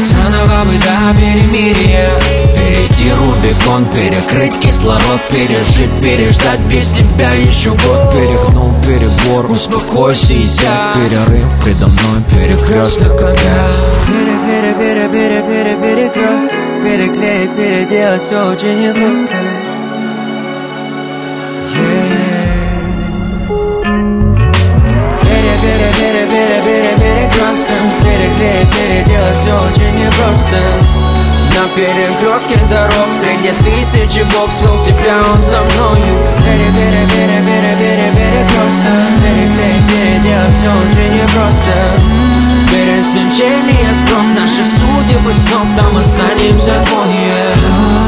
Заново бы до перемирия Перейти Рубикон, перекрыть кислород Пережить, переждать без тебя еще год Перегнул перебор, успокойся и сядь Перерыв предо мной, перекресток. Опять Пере, пере, пере, пере, пере, перекресток. Переклеить, переделать все очень непросто. Пере, пере, пере, Переклеить, переделать все очень непросто на перекрестке дорог. Среди тысячи бог свел тебя, он за мною Пере, пере, пере, пере, пере, перекресток Переклеить, переделать все очень непросто. Пересечение строк наших судеб и снов Там останемся двое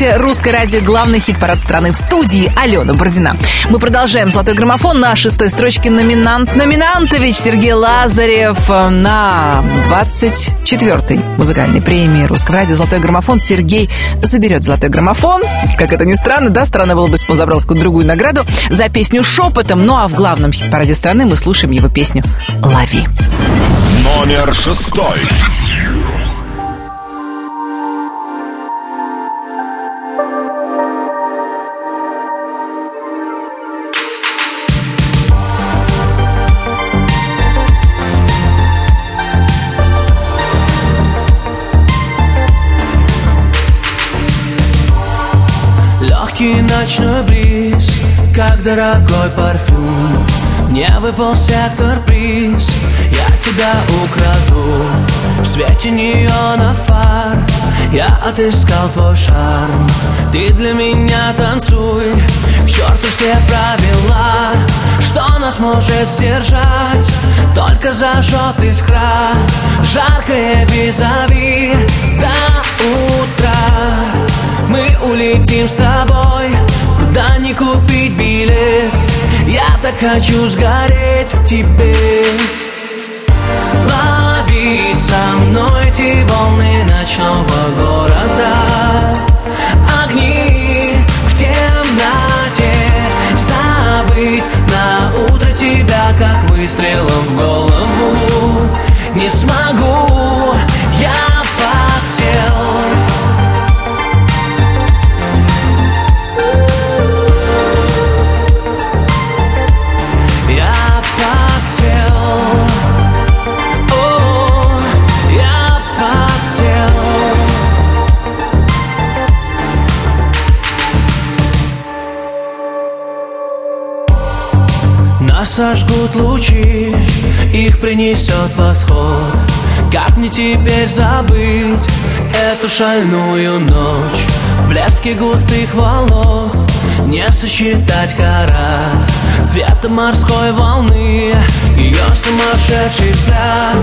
слушаете русское радио, главный хит-парад страны в студии Алена Бородина. Мы продолжаем «Золотой граммофон» на шестой строчке номинант Номинантович Сергей Лазарев на 24-й музыкальной премии русского радио «Золотой граммофон». Сергей заберет «Золотой граммофон». Как это ни странно, да, странно было бы, если бы он забрал какую-то другую награду за песню «Шепотом». Ну а в главном хит-параде страны мы слушаем его песню «Лови». Номер шестой. Ночной бриз, как дорогой парфюм. Мне выпал сектор приз, я тебя украду. В свете неона фар, я отыскал твой шарм. Ты для меня танцуй, к черту все правила. Что нас может сдержать, только зажжет искра Жаркое визави. До утра мы улетим с тобой Куда не купить билет. Я так хочу сгореть в тебе. Лови со мной эти волны ночного города. Огни в темноте. Забыть на утро тебя Как выстрелом в голову. Не смогу, я сожгут лучи, их принесет восход. Как мне теперь забыть эту шальную ночь? В блеске густых волос Не сосчитать карат Цвета морской волны Ее сумасшедший взгляд.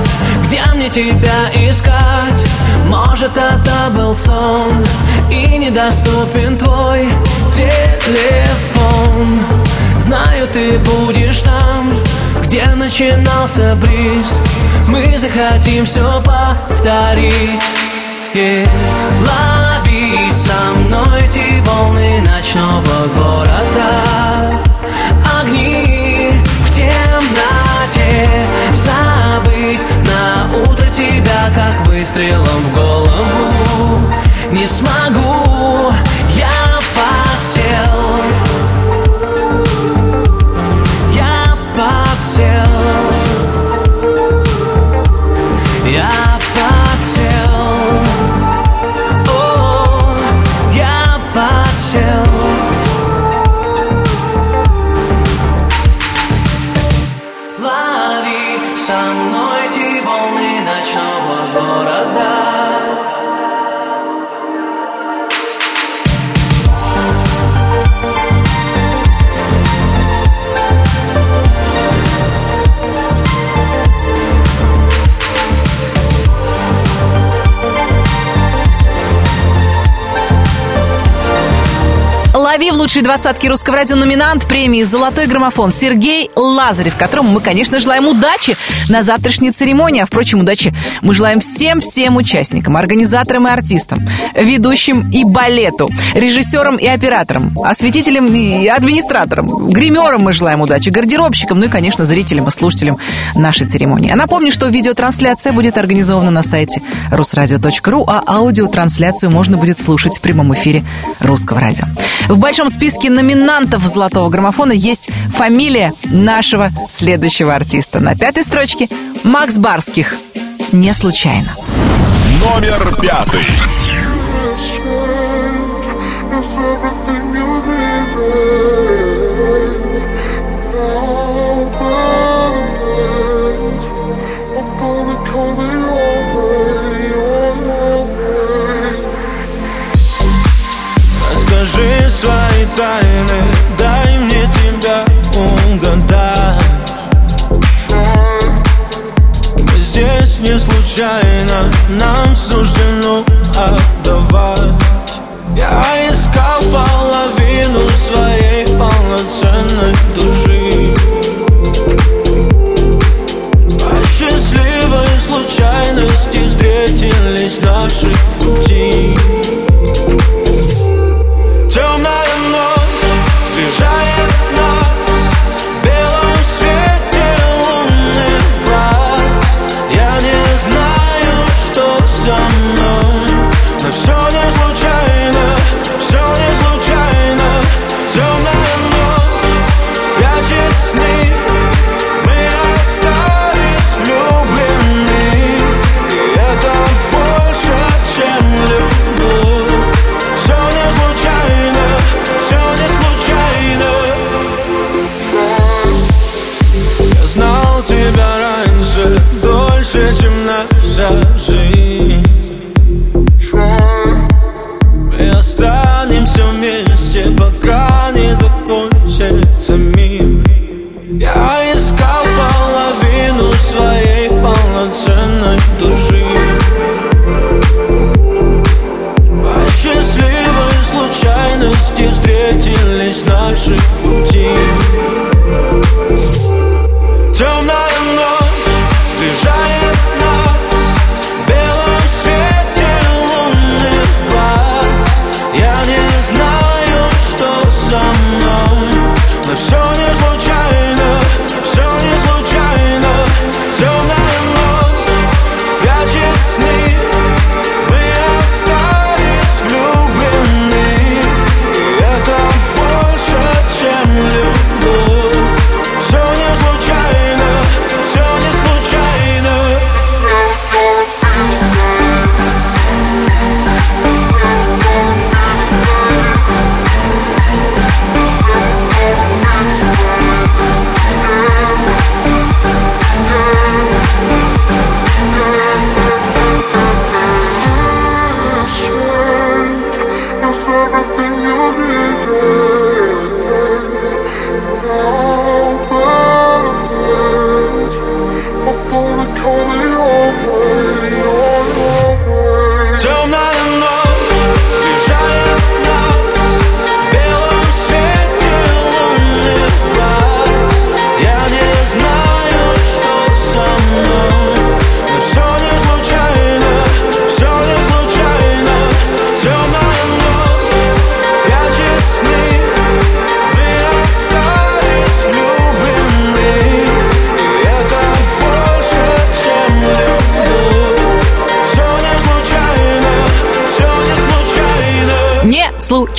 Где мне тебя искать? Может это был сон И недоступен твой телефон Знаю, ты будешь там Где начинался бриз. Мы захотим все повторить. Yeah. Лови со мной эти волны ночного города. Огни в темноте. Забыть на утро тебя, как выстрелом в голову. Не смогу, я подсел лучшей двадцатке русского радио номинант премии «Золотой граммофон» Сергей Лазарев, которому мы, конечно, желаем удачи на завтрашней церемонии. А, впрочем, удачи мы желаем всем-всем участникам, организаторам и артистам, ведущим и балету, режиссерам и операторам, осветителям и администраторам, гримерам мы желаем удачи, гардеробщикам, ну и, конечно, зрителям и слушателям нашей церемонии. А напомню, что видеотрансляция будет организована на сайте русрадио.ру, а аудиотрансляцию можно будет слушать в прямом эфире русского радио. В большом списке номинантов «Золотого граммофона» есть фамилия нашего следующего артиста. На пятой строчке Макс Барских. Не случайно. Номер пятый. Everything you needed тайны, дай мне тебя угадать Мы здесь не случайно, нам суждено отдавать. Я искал половину своей полноценной души. По счастливой случайности встретились наши пути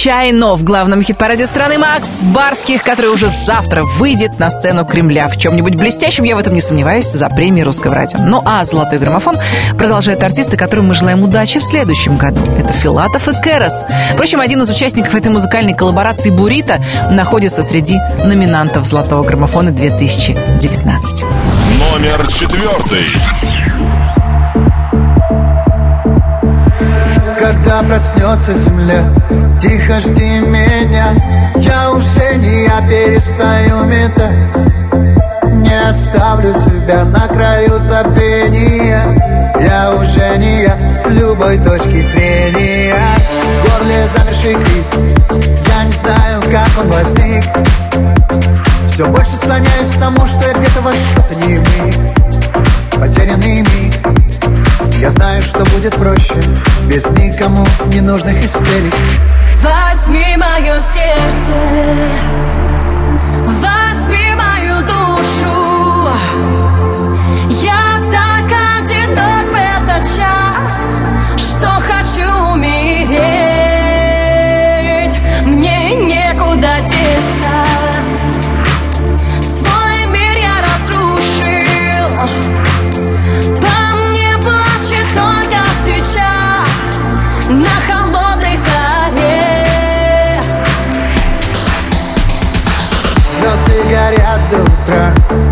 случайно в главном хит-параде страны Макс Барских, который уже завтра выйдет на сцену Кремля. В чем-нибудь блестящем, я в этом не сомневаюсь, за премией русского радио. Ну а «Золотой граммофон» продолжают артисты, которым мы желаем удачи в следующем году. Это Филатов и Кэрос. Впрочем, один из участников этой музыкальной коллаборации «Бурита» находится среди номинантов «Золотого граммофона» 2019. Номер четвертый. Когда проснется земля, тихо жди меня Я уже не я перестаю метаться Не оставлю тебя на краю забвения. Я уже не я с любой точки зрения. В горле замерший крик Я не знаю, как он возник. Все больше склоняюсь к тому, что я где-то во что-то не вник Потерянный миг. Я знаю, что будет проще. Без никому ненужных истерик Возьми мое сердце, возьми мою душу.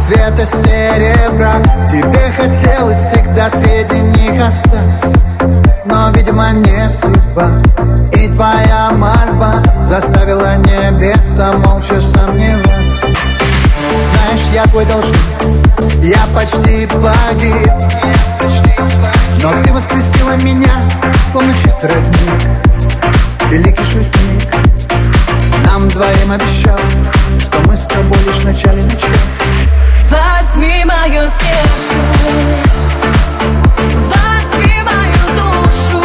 Цвета серебра. Тебе хотелось всегда среди них остаться. Но, видимо, не судьба. И твоя мольба Заставила небеса молча сомневаться. Знаешь, я твой должник. Я почти погиб. Но ты воскресила меня Словно чистый родник. Великий шутник. Нам двоим обещал Что мы с тобой лишь в начале начала Возьми мое сердце, возьми мою душу.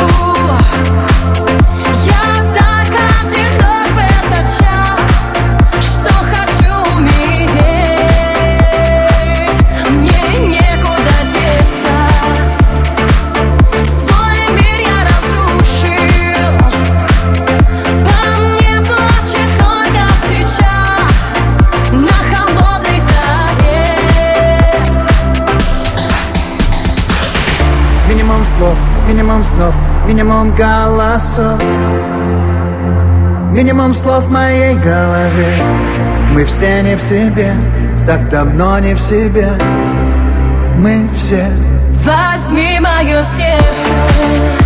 Минимум снов Минимум голосов. Минимум слов в моей голове. Мы все не в себе Так давно не в себе. Мы все. Возьми мое сердце,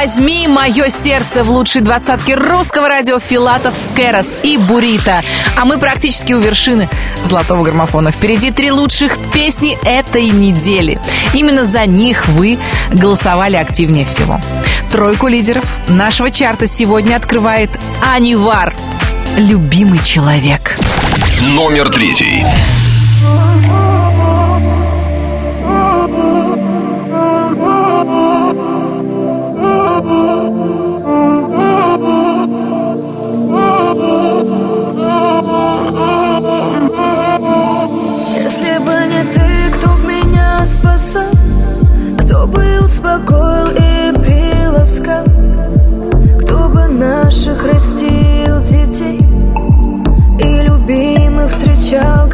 Возьми мое сердце в лучшей двадцатке русского радио Филатов, Кэрос и Бурита. А мы практически у вершины золотого граммофона. Впереди три лучших песни этой недели. Именно за них вы голосовали активнее всего. Тройку лидеров нашего чарта сегодня открывает Анивар. Любимый человек. Номер третий. бы успокоил и приласкал. Кто бы наших растил детей И любимых встречал.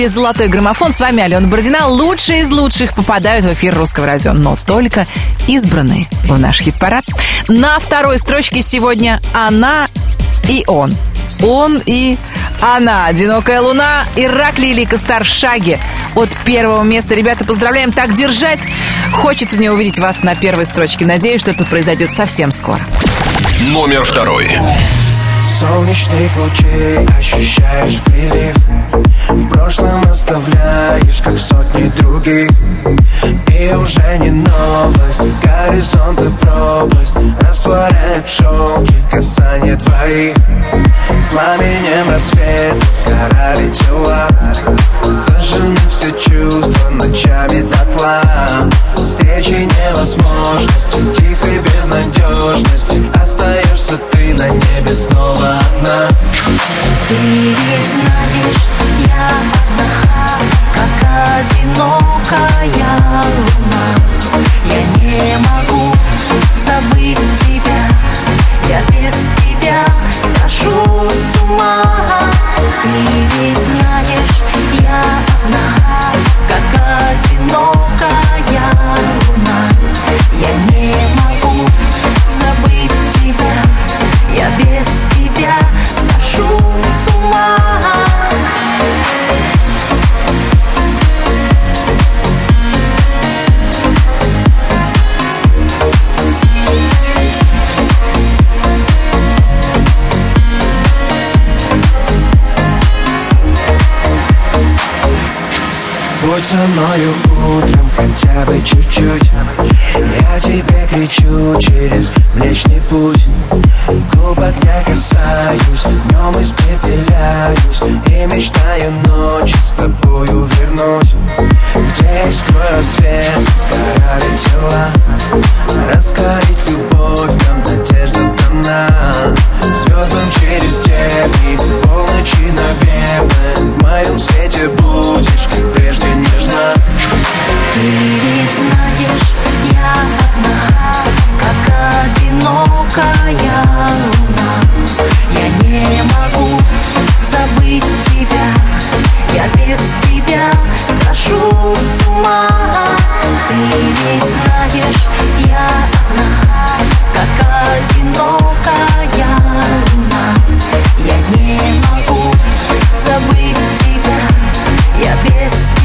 Эфире «Золотой граммофон». С вами Алена Бородина. Лучшие из лучших попадают в эфир русского радио, но только избранные в наш хит-парад. На второй строчке сегодня «Она и он». Он и она. «Одинокая луна». Иракли и Лика Стар в шаге от первого места. Ребята, поздравляем. Так держать. Хочется мне увидеть вас на первой строчке. Надеюсь, что это произойдет совсем скоро. Номер второй. Солнечных лучей ощущаешь прилив прошлом оставляешь, как сотни других. И уже не новость, горизонт и пропасть. Растворяет в шелке касание твоих. Пламенем рассвета сгорали тела. Сожжены все чувства ночами дотла. Встречи невозможности, в тихой безнадежности Остаешься ты на небе снова одна Ты ведь знаешь, я одна, как одинокая луна. Я не могу забыть тебя, я без тебя схожу с ума. Ты ведь знаешь, я одна, как одинокая луна. Я не могу без тебя схожу с ума. Будь со мною утром хотя бы чуть-чуть Я тебе кричу через Млечный Путь. Губ огня касаюсь, днем испепеляюсь. И мечтаю ночью с тобою вернуть. Где сквозь рассвет сгорали тела Раскорить любовь, нам надежда дана. Звездам через степи, полночи, наверное В моем свете будешь, как прежде нежна Ты ведь знаешь, одинокая луна. Я не могу забыть тебя, я без тебя схожу с ума. Ты ведь знаешь, я одна, как одинокая луна. Я не могу забыть тебя, я без тебя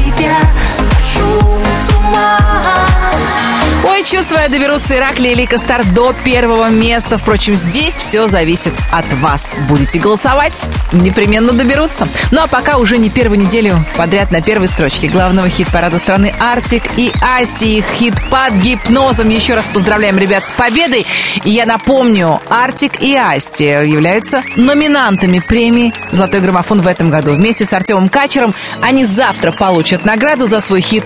чувствуя, доберутся Иракли и Лика Стар до первого места. Впрочем, здесь все зависит от вас. Будете голосовать, непременно доберутся. Ну а пока уже не первую неделю подряд на первой строчке главного хит-парада страны Артик и Асти. Их хит под гипнозом. Еще раз поздравляем ребят с победой. И я напомню, Артик и Асти являются номинантами премии «Золотой граммофон» в этом году. Вместе с Артемом Качером они завтра получат награду за свой хит,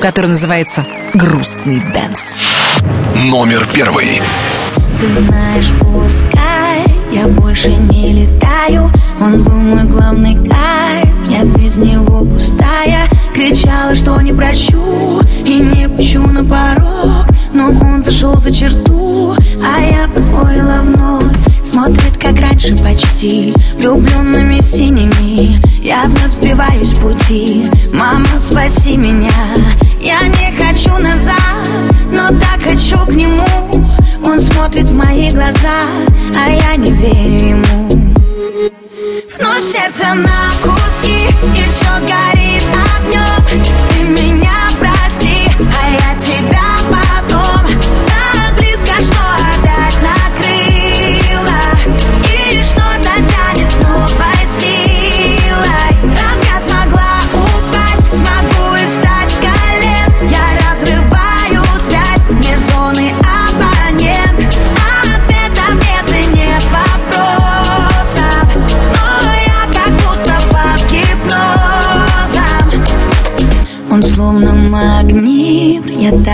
который называется «Грустный дэнс». Номер первый. Ты знаешь, пускай я больше не летаю Он был мой главный кайф, я без него пустая Кричала, что не прощу и не пущу на порог. Но он зашел за черту, а я позволила вновь. Смотрит, как раньше почти, влюбленными синими. Я вновь сбиваюсь с пути, мама, спаси меня. Я не хочу назад, но так хочу к нему. Он смотрит в мои глаза, а я не верю ему Вновь сердце на куски, и все горит огнем Ты меня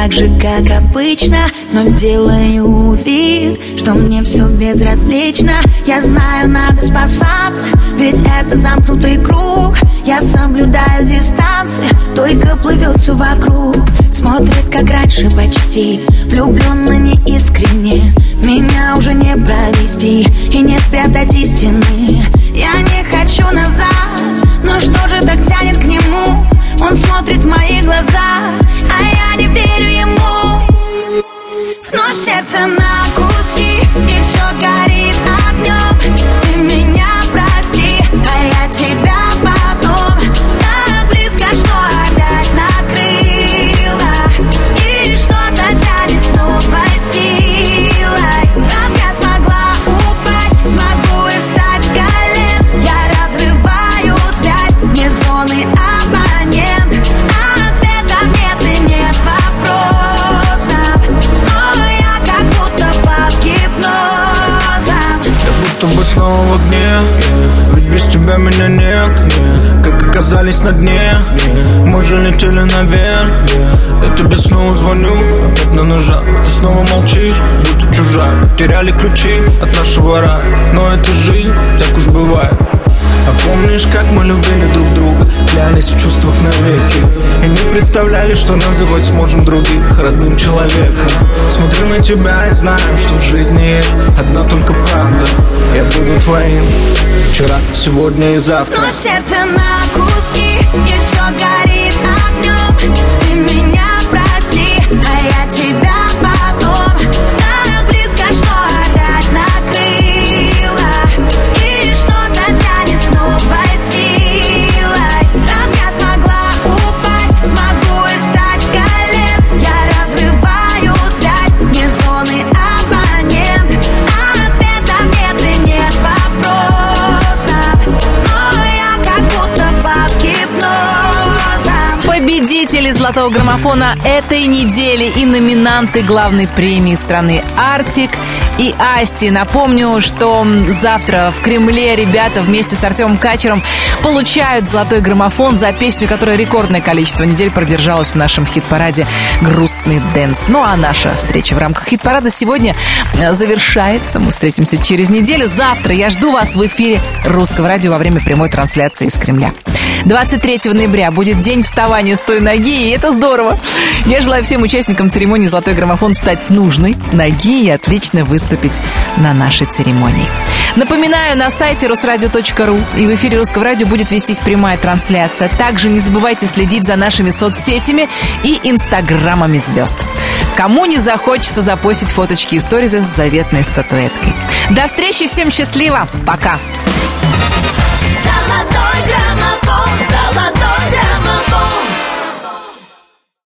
так же, как обычно Но делаю вид, что мне все безразлично. Я знаю, надо спасаться, ведь это замкнутый круг. Я соблюдаю дистанции, только плывет все вокруг. Смотрит, как раньше почти, влюбленно неискренне. Меня уже не провести и не спрятать истины. Я не хочу назад Но что же так тянет к нему Он смотрит в мои глаза А я не верю ему. Вновь сердце на куски И все горит огнем Ты меня Как оказались на дне. Мы же летели наверх. Я тебе снова звоню. Опять на ножах Ты снова молчишь, будто чужак. Теряли ключи от нашего рая. Но это жизнь, так уж бывает а помнишь, как мы любили друг друга? Клялись в чувствах навеки. И не представляли, что называть сможем других Родным человеком. Смотрю на тебя и знаю, что в жизни есть Одна только правда. Я буду твоим Вчера, сегодня и завтра. Вновь сердце на куски И все горит огнем Ты меня золотого граммофона этой недели и номинанты главной премии страны Artik и Asti. Напомню, что завтра в Кремле ребята вместе с Артемом Качером получают золотой граммофон за песню, которая рекордное количество недель продержалась в нашем хит-параде «Грустный дэнс». Ну а наша встреча в рамках хит-парада сегодня э, завершается. Мы встретимся через неделю. Завтра я жду вас в эфире Русского радио во время прямой трансляции из Кремля. 23 ноября будет день вставания с той ноги, и это здорово. Я желаю всем участникам церемонии «Золотой граммофон» встать нужной ноги и отлично выступить на нашей церемонии. Напоминаю, на сайте русрадио.ру и в эфире Русского радио будет вестись прямая трансляция. Также не забывайте следить за нашими соцсетями и инстаграмами звезд. Кому не захочется запостить фоточки и сторизы с заветной статуэткой. До встречи, всем счастливо, пока! Золотой граммофон, золотой граммофон